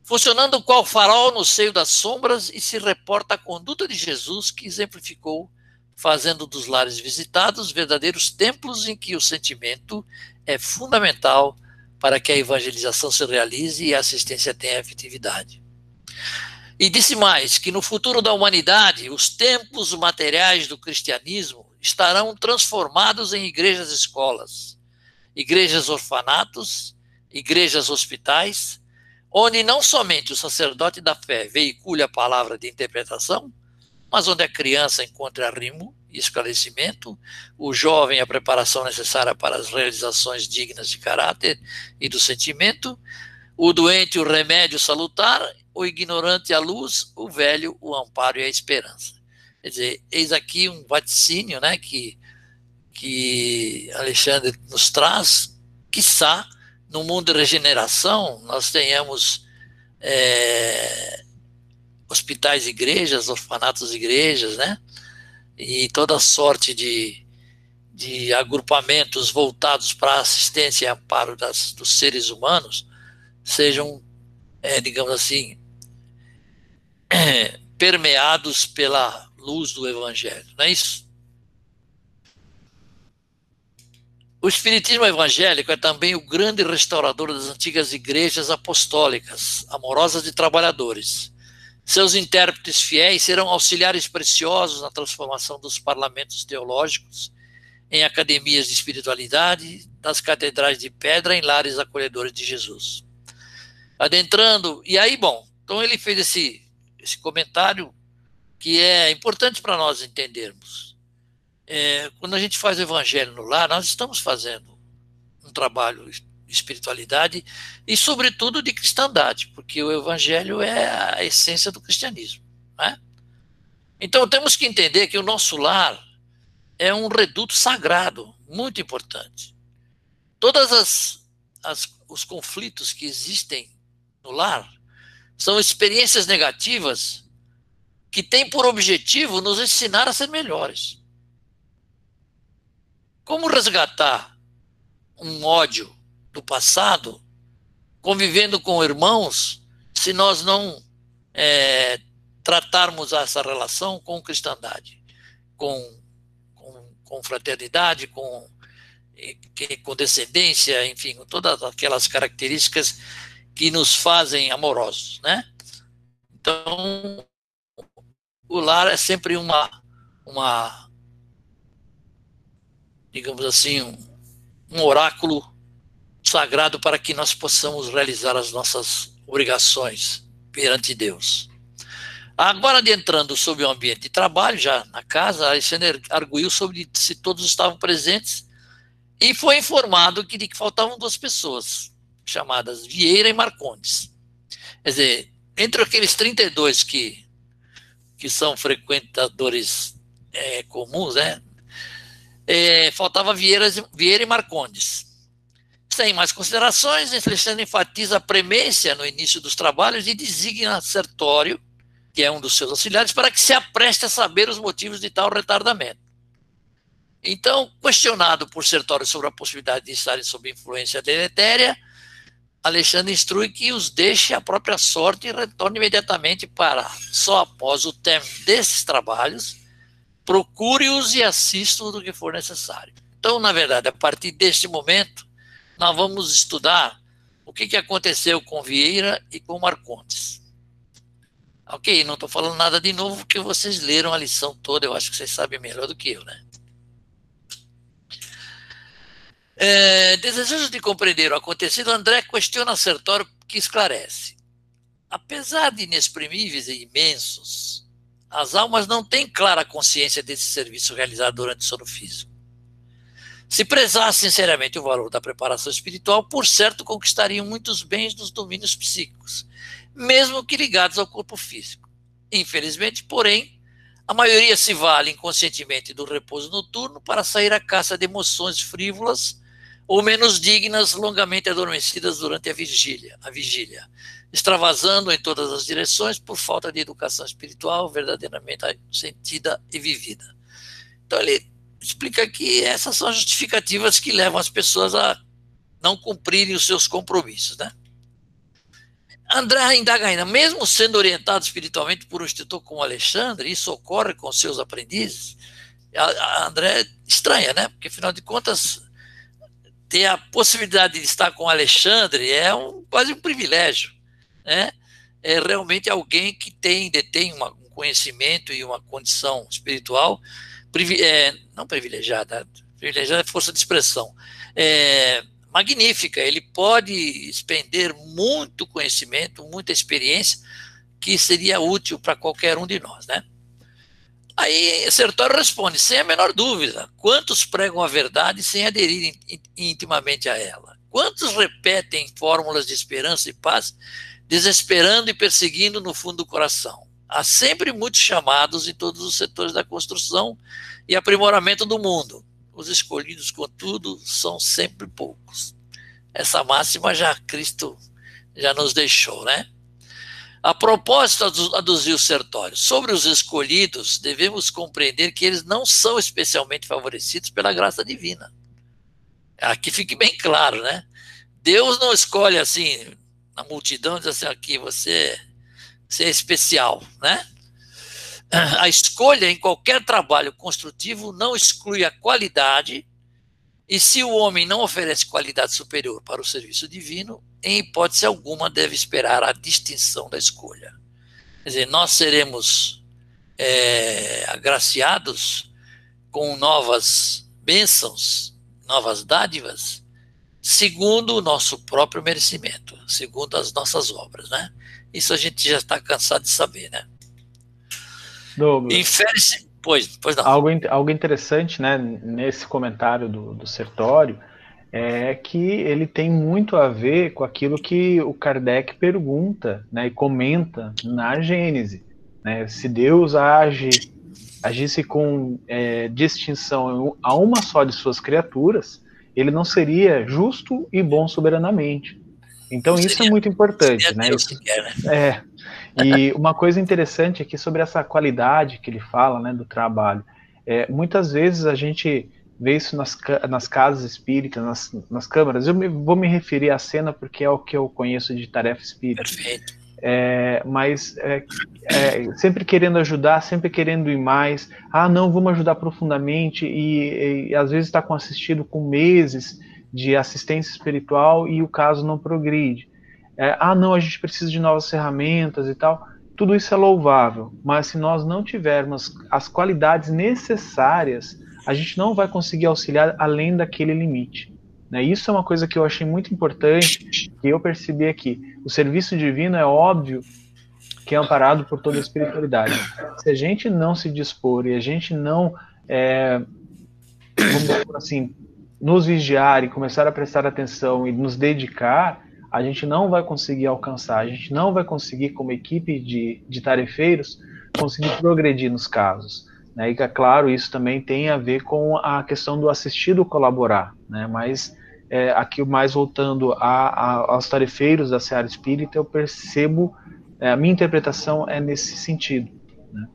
funcionando qual farol no seio das sombras e se reporta a conduta de Jesus que exemplificou fazendo dos lares visitados verdadeiros templos em que o sentimento é fundamental para que a evangelização se realize e a assistência tenha efetividade. E disse mais que no futuro da humanidade, os templos materiais do cristianismo estarão transformados em igrejas escolas, igrejas orfanatos, igrejas hospitais, onde não somente o sacerdote da fé veicule a palavra de interpretação, mas onde a criança encontra arrimo e esclarecimento, o jovem a preparação necessária para as realizações dignas de caráter e do sentimento, o doente o remédio salutar, o ignorante a luz, o velho o amparo e a esperança. Quer dizer, eis aqui um vaticínio né, que, que Alexandre nos traz, quiçá, no mundo de regeneração, nós tenhamos é, hospitais igrejas, orfanatos igrejas, né? E toda sorte de, de agrupamentos voltados para a assistência e amparo das, dos seres humanos sejam, é, digamos assim, permeados pela luz do Evangelho, não é isso? O Espiritismo evangélico é também o grande restaurador das antigas igrejas apostólicas, amorosas de trabalhadores seus intérpretes fiéis serão auxiliares preciosos na transformação dos parlamentos teológicos em academias de espiritualidade, das catedrais de pedra em lares acolhedores de Jesus. Adentrando, e aí, bom, então ele fez esse, esse comentário que é importante para nós entendermos. É, quando a gente faz o evangelho no lar, nós estamos fazendo um trabalho espiritualidade e, sobretudo, de cristandade, porque o evangelho é a essência do cristianismo. Né? Então, temos que entender que o nosso lar é um reduto sagrado, muito importante. Todas as, as os conflitos que existem no lar são experiências negativas que têm por objetivo nos ensinar a ser melhores. Como resgatar um ódio do passado, convivendo com irmãos, se nós não é, tratarmos essa relação com cristandade, com, com, com fraternidade, com, com descendência, enfim, todas aquelas características que nos fazem amorosos, né? Então, o lar é sempre uma, uma digamos assim, um, um oráculo sagrado para que nós possamos realizar as nossas obrigações perante Deus. Agora, adentrando sobre o ambiente de trabalho, já na casa, Alexandre arguiu sobre se todos estavam presentes e foi informado que, que faltavam duas pessoas, chamadas Vieira e Marcondes. Quer dizer, entre aqueles 32 que, que são frequentadores é, comuns, né, é, faltava Vieira, Vieira e Marcondes. Sem mais considerações, Alexandre enfatiza a premência no início dos trabalhos e designa Sertório, que é um dos seus auxiliares, para que se apreste a saber os motivos de tal retardamento. Então, questionado por Sertório sobre a possibilidade de estarem sob influência deletéria, Alexandre instrui que os deixe à própria sorte e retorne imediatamente para, só após o término desses trabalhos, procure-os e assista do que for necessário. Então, na verdade, a partir deste momento, nós vamos estudar o que, que aconteceu com Vieira e com Marcondes. Ok, não estou falando nada de novo, porque vocês leram a lição toda, eu acho que vocês sabem melhor do que eu, né? É, desejoso de compreender o acontecido, André questiona Sertório que esclarece. Apesar de inexprimíveis e imensos, as almas não têm clara consciência desse serviço realizado durante o sono físico. Se prezassem sinceramente o valor da preparação espiritual, por certo conquistariam muitos bens nos domínios psíquicos, mesmo que ligados ao corpo físico. Infelizmente, porém, a maioria se vale inconscientemente do repouso noturno para sair à caça de emoções frívolas ou menos dignas, longamente adormecidas durante a vigília, a vigília, extravasando em todas as direções por falta de educação espiritual verdadeiramente sentida e vivida. Então ele explica que essas são as justificativas que levam as pessoas a não cumprirem os seus compromissos, né? André indaga ainda, mesmo sendo orientado espiritualmente por um instrutor como Alexandre, isso ocorre com seus aprendizes, a André estranha, né? Porque afinal de contas, ter a possibilidade de estar com Alexandre é um, quase um privilégio, né? É realmente alguém que tem, detém uma, um conhecimento e uma condição espiritual, é, não privilegiada, privilegiada é força de expressão, é, magnífica. Ele pode expender muito conhecimento, muita experiência que seria útil para qualquer um de nós, né? Aí Sertório responde, sem a menor dúvida, quantos pregam a verdade sem aderir intimamente a ela? Quantos repetem fórmulas de esperança e paz, desesperando e perseguindo no fundo do coração? Há sempre muitos chamados em todos os setores da construção e aprimoramento do mundo. Os escolhidos, contudo, são sempre poucos. Essa máxima já Cristo já nos deixou, né? A propósito, aduziu Sertório, sobre os escolhidos, devemos compreender que eles não são especialmente favorecidos pela graça divina. Aqui fique bem claro, né? Deus não escolhe assim, na multidão, diz assim, aqui, você, você é especial, né? A escolha em qualquer trabalho construtivo não exclui a qualidade, e se o homem não oferece qualidade superior para o serviço divino, em hipótese alguma, deve esperar a distinção da escolha. Quer dizer, nós seremos é, agraciados com novas bênçãos, novas dádivas, segundo o nosso próprio merecimento, segundo as nossas obras, né? Isso a gente já está cansado de saber, né? Infere-se, pois, pois não. Algo, algo interessante, né, nesse comentário do, do Sertório, é que ele tem muito a ver com aquilo que o Kardec pergunta né, e comenta na Gênese. Né? Se Deus age, agisse com é, distinção a uma só de suas criaturas, ele não seria justo e bom soberanamente. Então isso é muito importante, né? Isso, né? É. E uma coisa interessante aqui sobre essa qualidade que ele fala, né, do trabalho. É, muitas vezes a gente vê isso nas, nas casas espíritas, nas, nas câmaras. Eu me, vou me referir à cena porque é o que eu conheço de tarefa espírita. Perfeito. É, mas é, é, sempre querendo ajudar, sempre querendo ir mais. Ah, não, vamos ajudar profundamente. E, e às vezes está com assistido com meses de assistência espiritual e o caso não progride. é, ah, não, a gente precisa de novas ferramentas e tal. Tudo isso é louvável, mas se nós não tivermos as qualidades necessárias, a gente não vai conseguir auxiliar além daquele limite. Né? Isso é uma coisa que eu achei muito importante, que eu percebi aqui. O serviço divino é óbvio que é amparado por toda a espiritualidade. Se a gente não se dispor e a gente não, é, assim, nos vigiar e começar a prestar atenção e nos dedicar, a gente não vai conseguir alcançar, a gente não vai conseguir, como equipe de, de tarefeiros, conseguir progredir nos casos. Né? E, é claro, isso também tem a ver com a questão do assistido colaborar, né? mas é, aqui mais voltando a, a, aos tarefeiros da Seara Espírita, eu percebo, é, a minha interpretação é nesse sentido. Né?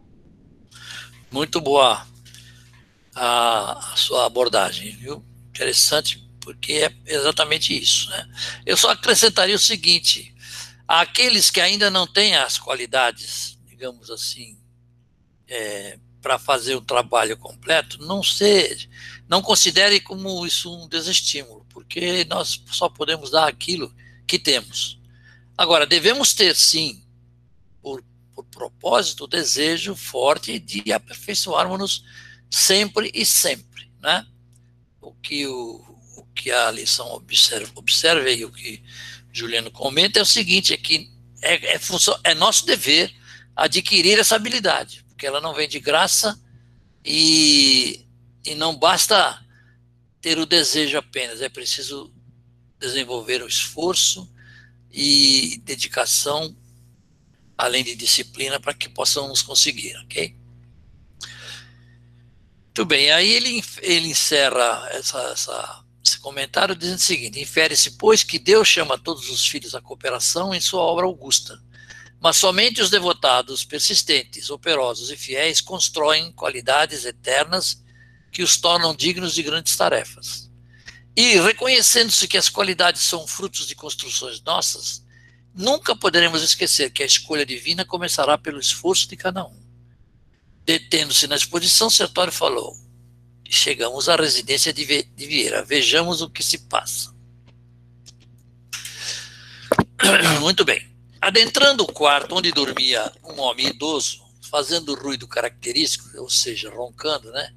Muito boa a, a sua abordagem, viu? Interessante, porque é exatamente isso. Né? Eu só acrescentaria o seguinte: aqueles que ainda não têm as qualidades, digamos assim, é, para fazer o trabalho completo, não se, não considere como isso um desestímulo, porque nós só podemos dar aquilo que temos. Agora, devemos ter, sim, por, por propósito, o desejo forte de aperfeiçoarmos-nos sempre e sempre, né? O que, o, o que a lição observa, observa e o que Juliano comenta é o seguinte, é que é, é, função, é nosso dever adquirir essa habilidade, porque ela não vem de graça e, e não basta ter o desejo apenas, é preciso desenvolver o esforço e dedicação, além de disciplina, para que possamos conseguir, ok? Muito bem, aí ele, ele encerra essa, essa, esse comentário dizendo o seguinte: infere-se, pois, que Deus chama todos os filhos à cooperação em sua obra augusta, mas somente os devotados, persistentes, operosos e fiéis constroem qualidades eternas que os tornam dignos de grandes tarefas. E, reconhecendo-se que as qualidades são frutos de construções nossas, nunca poderemos esquecer que a escolha divina começará pelo esforço de cada um. Detendo-se na exposição, Sertório falou: Chegamos à residência de, Vieira, vejamos o que se passa. Muito bem. Adentrando o quarto onde dormia um homem idoso, fazendo ruído característico, ou seja, roncando, né?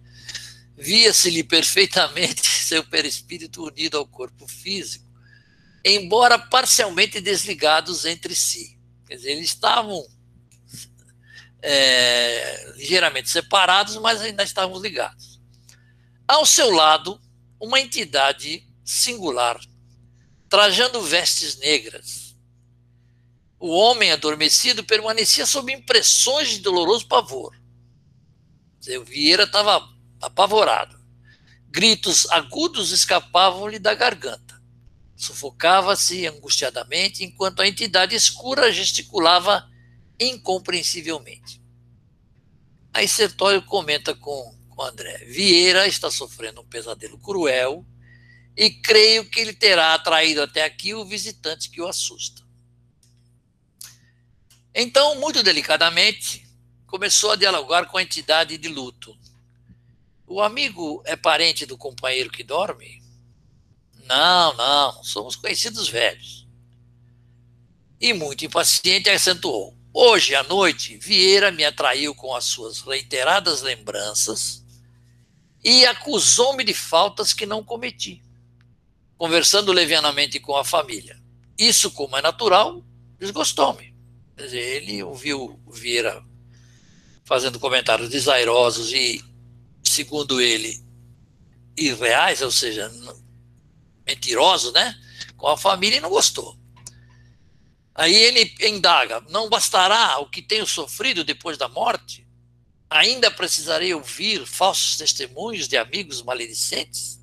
Via-se-lhe perfeitamente seu perispírito unido ao corpo físico, embora parcialmente desligados entre si. Quer dizer, eles estavam é, ligeiramente separados, mas ainda estávamos ligados. Ao seu lado, uma entidade singular, trajando vestes negras. O homem adormecido permanecia sob impressões de doloroso pavor. O Vieira estava apavorado. Gritos agudos escapavam-lhe da garganta. Sufocava-se angustiadamente enquanto a entidade escura gesticulava incompreensivelmente. Aí Sertório comenta com, com André: Vieira está sofrendo um pesadelo cruel e creio que ele terá atraído até aqui o visitante que o assusta. Então, muito delicadamente, começou a dialogar com a entidade de luto. O amigo é parente do companheiro que dorme? Não, não, somos conhecidos velhos. E muito impaciente acentuou: Hoje à noite, Vieira me atraiu com as suas reiteradas lembranças e acusou-me de faltas que não cometi, conversando levianamente com a família. Isso, como é natural, desgostou-me. Ele ouviu Vieira fazendo comentários desairosos e, segundo ele, irreais, ou seja, mentirosos, né? Com a família e não gostou. Aí ele indaga: não bastará o que tenho sofrido depois da morte? Ainda precisarei ouvir falsos testemunhos de amigos maledicentes?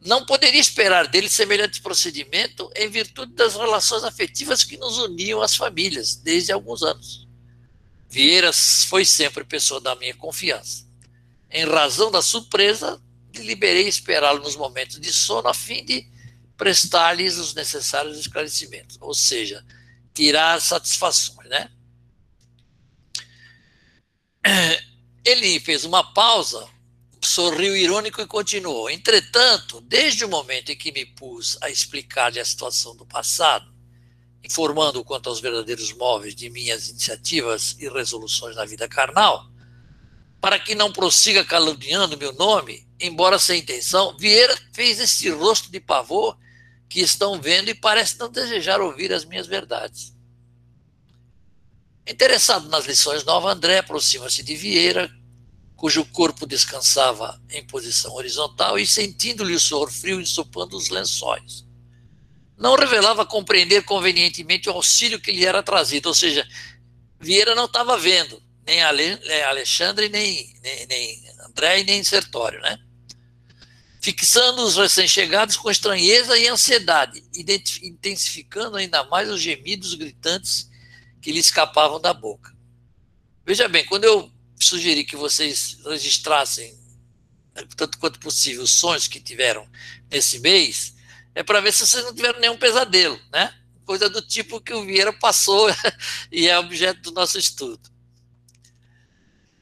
Não poderia esperar dele semelhante procedimento em virtude das relações afetivas que nos uniam às famílias desde alguns anos. Vieira foi sempre pessoa da minha confiança. Em razão da surpresa, deliberei esperá-lo nos momentos de sono a fim de prestar-lhes os necessários esclarecimentos, ou seja, tirar satisfações, né? Ele fez uma pausa, sorriu irônico e continuou. Entretanto, desde o momento em que me pus a explicar-lhe a situação do passado, informando quanto aos verdadeiros móveis de minhas iniciativas e resoluções na vida carnal, para que não prossiga caluniando meu nome, embora sem intenção, Vieira fez esse rosto de pavor que estão vendo e parece não desejar ouvir as minhas verdades. Interessado nas lições novas, André aproxima-se de Vieira, cujo corpo descansava em posição horizontal e sentindo-lhe o suor frio ensopando os lençóis. Não revelava compreender convenientemente o auxílio que lhe era trazido, ou seja, Vieira não estava vendo, nem Alexandre, nem, nem, nem André e nem Sertório, né? Fixando os recém-chegados com estranheza e ansiedade, intensificando ainda mais os gemidos gritantes que lhe escapavam da boca. Veja bem, quando eu sugeri que vocês registrassem, tanto quanto possível, os sonhos que tiveram nesse mês, é para ver se vocês não tiveram nenhum pesadelo, né? Coisa do tipo que o Vieira passou e é objeto do nosso estudo.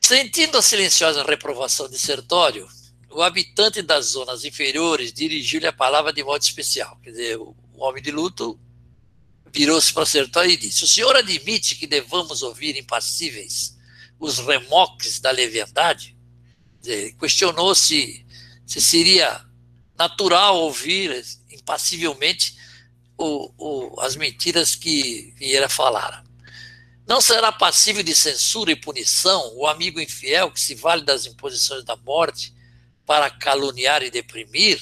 Sentindo a silenciosa reprovação de Sertório, o habitante das zonas inferiores dirigiu-lhe a palavra de modo especial. Quer dizer, o homem de luto virou-se para Sertório e disse: O senhor admite que devamos ouvir impassíveis os remoques da leviandade? Questionou se, se seria natural ouvir impassivelmente o, o, as mentiras que Vieira falara. Não será passível de censura e punição o amigo infiel que se vale das imposições da morte para caluniar e deprimir?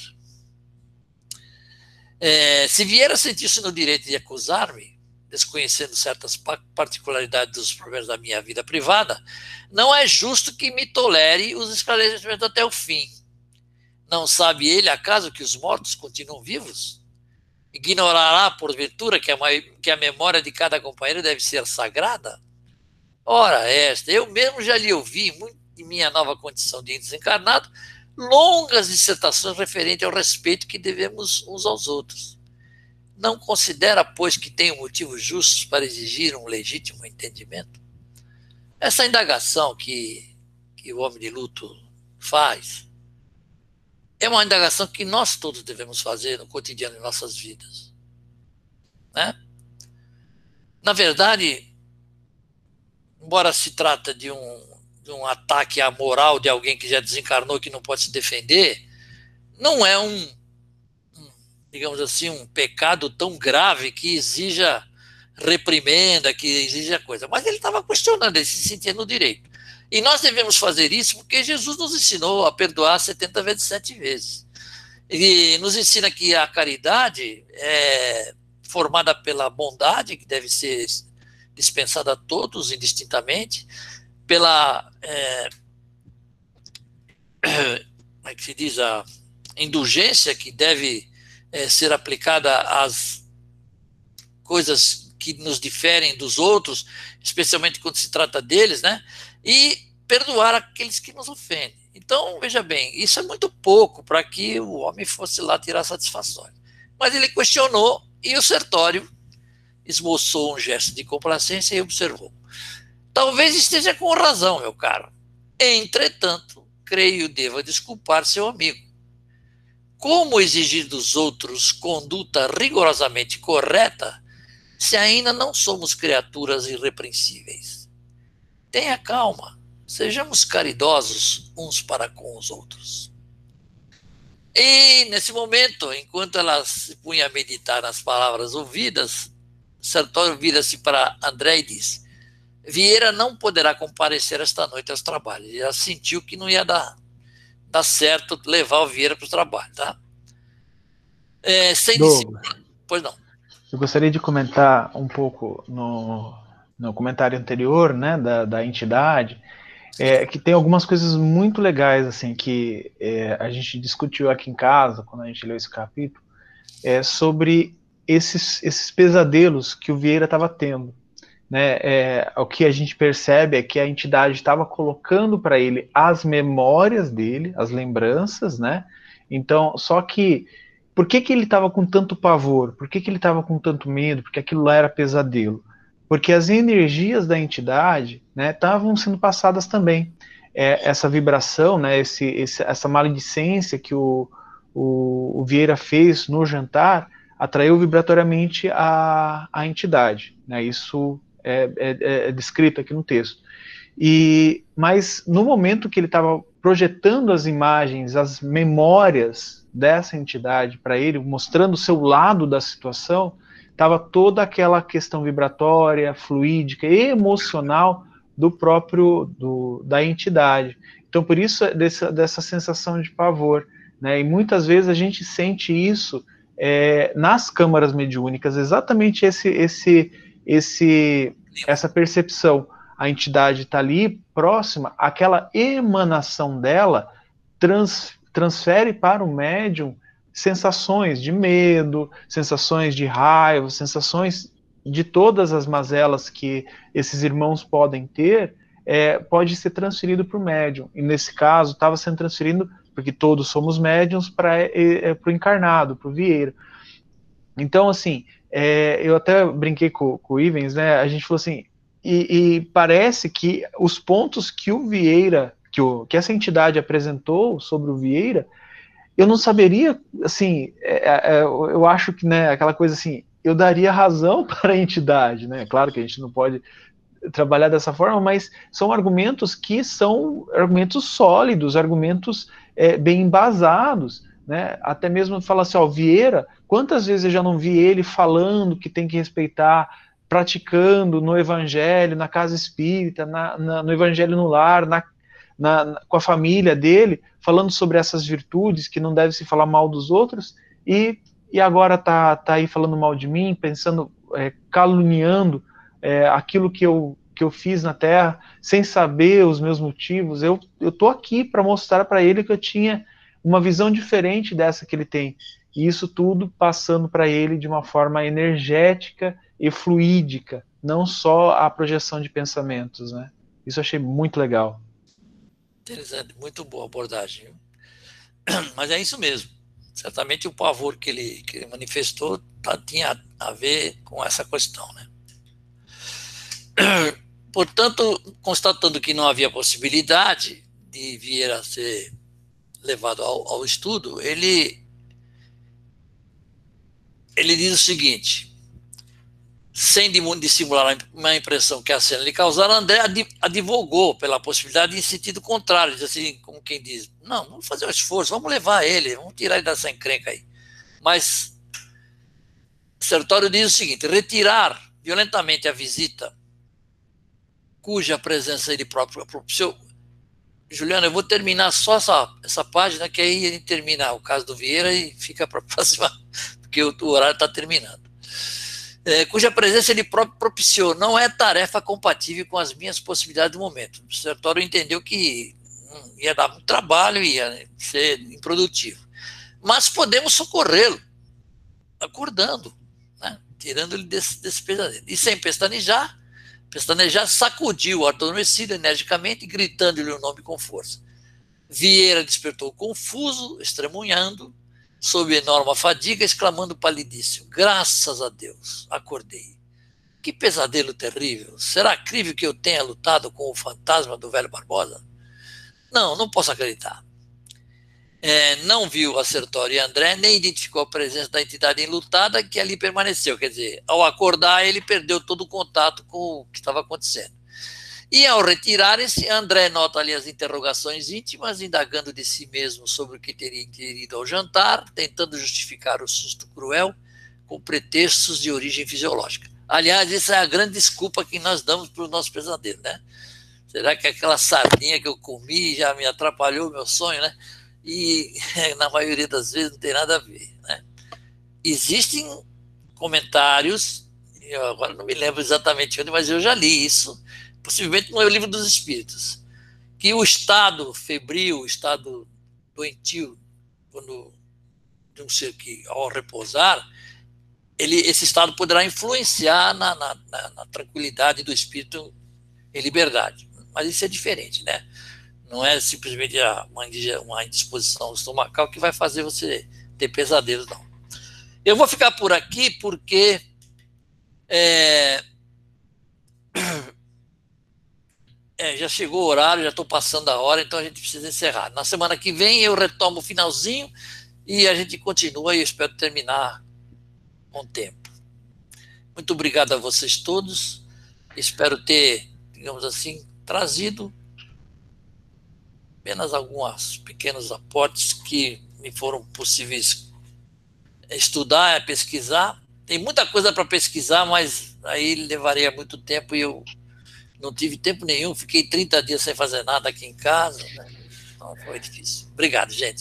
É, se Vieira sentir-se no direito de acusar-me, desconhecendo certas particularidades dos problemas da minha vida privada, não é justo que me tolere os esclarecimentos até o fim. Não sabe ele, acaso, que os mortos continuam vivos? Ignorará, porventura, que a, que a memória de cada companheiro deve ser sagrada? Ora, esta, eu mesmo já lhe ouvi, em minha nova condição de desencarnado, longas dissertações referentes ao respeito que devemos uns aos outros. Não considera, pois, que tenho motivos justos para exigir um legítimo entendimento? Essa indagação que, que o homem de luto faz é uma indagação que nós todos devemos fazer no cotidiano de nossas vidas. Né? Na verdade, embora se trata de um de um ataque à moral de alguém que já desencarnou que não pode se defender, não é um, um digamos assim, um pecado tão grave que exija reprimenda, que exija coisa. Mas ele estava questionando, ele se sentia no direito. E nós devemos fazer isso porque Jesus nos ensinou a perdoar 70 vezes, 7 vezes. E nos ensina que a caridade é formada pela bondade, que deve ser dispensada a todos indistintamente, pela é, como é que se diz a indulgência que deve é, ser aplicada às coisas que nos diferem dos outros, especialmente quando se trata deles, né? E perdoar aqueles que nos ofendem. Então, veja bem, isso é muito pouco para que o homem fosse lá tirar satisfações. Mas ele questionou e o Sertório esboçou um gesto de complacência e observou. Talvez esteja com razão, meu caro. Entretanto, creio deva desculpar seu amigo. Como exigir dos outros conduta rigorosamente correta se ainda não somos criaturas irrepreensíveis? Tenha calma, sejamos caridosos uns para com os outros. E nesse momento, enquanto ela se punha a meditar nas palavras ouvidas, Sartori vira-se para André e diz: Vieira não poderá comparecer esta noite aos trabalhos. Ele já sentiu que não ia dar, dar certo levar o Vieira para o trabalho, tá? É, sem disciplina. Pois não. Eu gostaria de comentar um pouco no, no comentário anterior, né, da, da entidade, é, que tem algumas coisas muito legais, assim, que é, a gente discutiu aqui em casa, quando a gente leu esse capítulo, é, sobre esses, esses pesadelos que o Vieira estava tendo né, é, o que a gente percebe é que a entidade estava colocando para ele as memórias dele, as lembranças, né? Então, só que por que, que ele estava com tanto pavor? Por que, que ele estava com tanto medo? Porque aquilo lá era pesadelo. Porque as energias da entidade estavam né, sendo passadas também. É, essa vibração, né, esse, esse, essa maledicência que o, o, o Vieira fez no jantar, atraiu vibratoriamente a, a entidade. Né? Isso é, é, é descrito aqui no texto. E, mas no momento que ele estava projetando as imagens, as memórias dessa entidade para ele, mostrando o seu lado da situação, estava toda aquela questão vibratória, fluídica emocional do próprio do, da entidade. Então, por isso dessa, dessa sensação de pavor, né? E muitas vezes a gente sente isso é, nas câmaras mediúnicas, exatamente esse, esse, esse, essa percepção a entidade está ali próxima, aquela emanação dela trans, transfere para o médium sensações de medo, sensações de raiva, sensações de todas as mazelas que esses irmãos podem ter, é, pode ser transferido para o médium. E nesse caso, estava sendo transferido, porque todos somos médiums, para é, é, o encarnado, para o Vieira. Então, assim, é, eu até brinquei com, com o Ivens, né? A gente falou assim: e, e, parece que os pontos que o Vieira, que, o, que essa entidade apresentou sobre o Vieira, eu não saberia, assim, é, é, é eu acho que, né, aquela coisa assim, eu daria razão para a entidade, né? Claro que a gente não pode trabalhar dessa forma, mas são argumentos que são argumentos sólidos, argumentos é, bem embasados, né? Até mesmo falar assim, ó, Vieira, quantas vezes eu já não vi ele falando que tem que respeitar praticando no evangelho, na casa espírita, na, na, no evangelho no lar, na, com a família dele, falando sobre essas virtudes, que não deve se falar mal dos outros, e, e agora tá, tá aí falando mal de mim, pensando, é, caluniando é, aquilo que eu, que eu fiz na Terra, sem saber os meus motivos. Eu, eu tô aqui para mostrar para ele que eu tinha uma visão diferente dessa que ele tem. E isso tudo passando para ele de uma forma energética e fluídica, não só a projeção de pensamentos, né? Isso eu achei muito legal. Interessante, muito boa abordagem. Mas é isso mesmo. Certamente o pavor que ele, que ele manifestou tá, tinha a ver com essa questão, né? Portanto, constatando que não havia possibilidade de vir a ser levado ao, ao estudo, ele ele diz o seguinte: sem dissimular uma impressão que a cena lhe causara, André advogou pela possibilidade em sentido contrário, assim, como quem diz, não, vamos fazer um esforço, vamos levar ele, vamos tirar ele dessa encrenca aí. Mas Sertório diz o seguinte, retirar violentamente a visita cuja presença ele próprio propiciou. Juliana, eu vou terminar só essa, essa página, que aí gente termina o caso do Vieira e fica para a próxima, porque o, o horário está terminando é, cuja presença ele próprio propiciou, não é tarefa compatível com as minhas possibilidades do momento. O Sertório entendeu que hum, ia dar muito trabalho, ia ser improdutivo. Mas podemos socorrê-lo, acordando, né? tirando ele desse, desse pesadelo. E sem pestanejar, pestanejar sacudiu o adormecido energicamente, gritando-lhe o nome com força. Vieira despertou confuso, estremunhando, sob enorme fadiga, exclamando palidíssimo: Graças a Deus, acordei. Que pesadelo terrível! Será crível que eu tenha lutado com o fantasma do velho Barbosa? Não, não posso acreditar. É, não viu a Sertório e André, nem identificou a presença da entidade enlutada que ali permaneceu. Quer dizer, ao acordar, ele perdeu todo o contato com o que estava acontecendo. E ao retirarem-se, André nota ali as interrogações íntimas, indagando de si mesmo sobre o que teria ingerido ao jantar, tentando justificar o susto cruel com pretextos de origem fisiológica. Aliás, essa é a grande desculpa que nós damos para o nosso pesadelo, né? Será que aquela sardinha que eu comi já me atrapalhou o meu sonho, né? E na maioria das vezes não tem nada a ver, né? Existem comentários, eu agora não me lembro exatamente onde, mas eu já li isso, possivelmente no livro dos Espíritos, que o estado febril, o estado doentio, quando de um ser que ao repousar, ele, esse estado poderá influenciar na, na, na, na tranquilidade do espírito em liberdade. Mas isso é diferente, né? Não é simplesmente uma, indisposição estomacal que vai fazer você ter pesadelos, não. Eu vou ficar por aqui porque é, é, já chegou o horário, já estou passando a hora, então a gente precisa encerrar. Na semana que vem eu retomo o finalzinho e a gente continua e espero terminar com tempo. Muito obrigado a vocês todos. Espero ter, digamos assim, trazido apenas alguns pequenos aportes que me foram possíveis estudar, pesquisar. Tem muita coisa para pesquisar, mas aí levaria muito tempo e eu não tive tempo nenhum. Fiquei 30 dias sem fazer nada aqui em casa. Né? Então foi difícil. Obrigado, gente.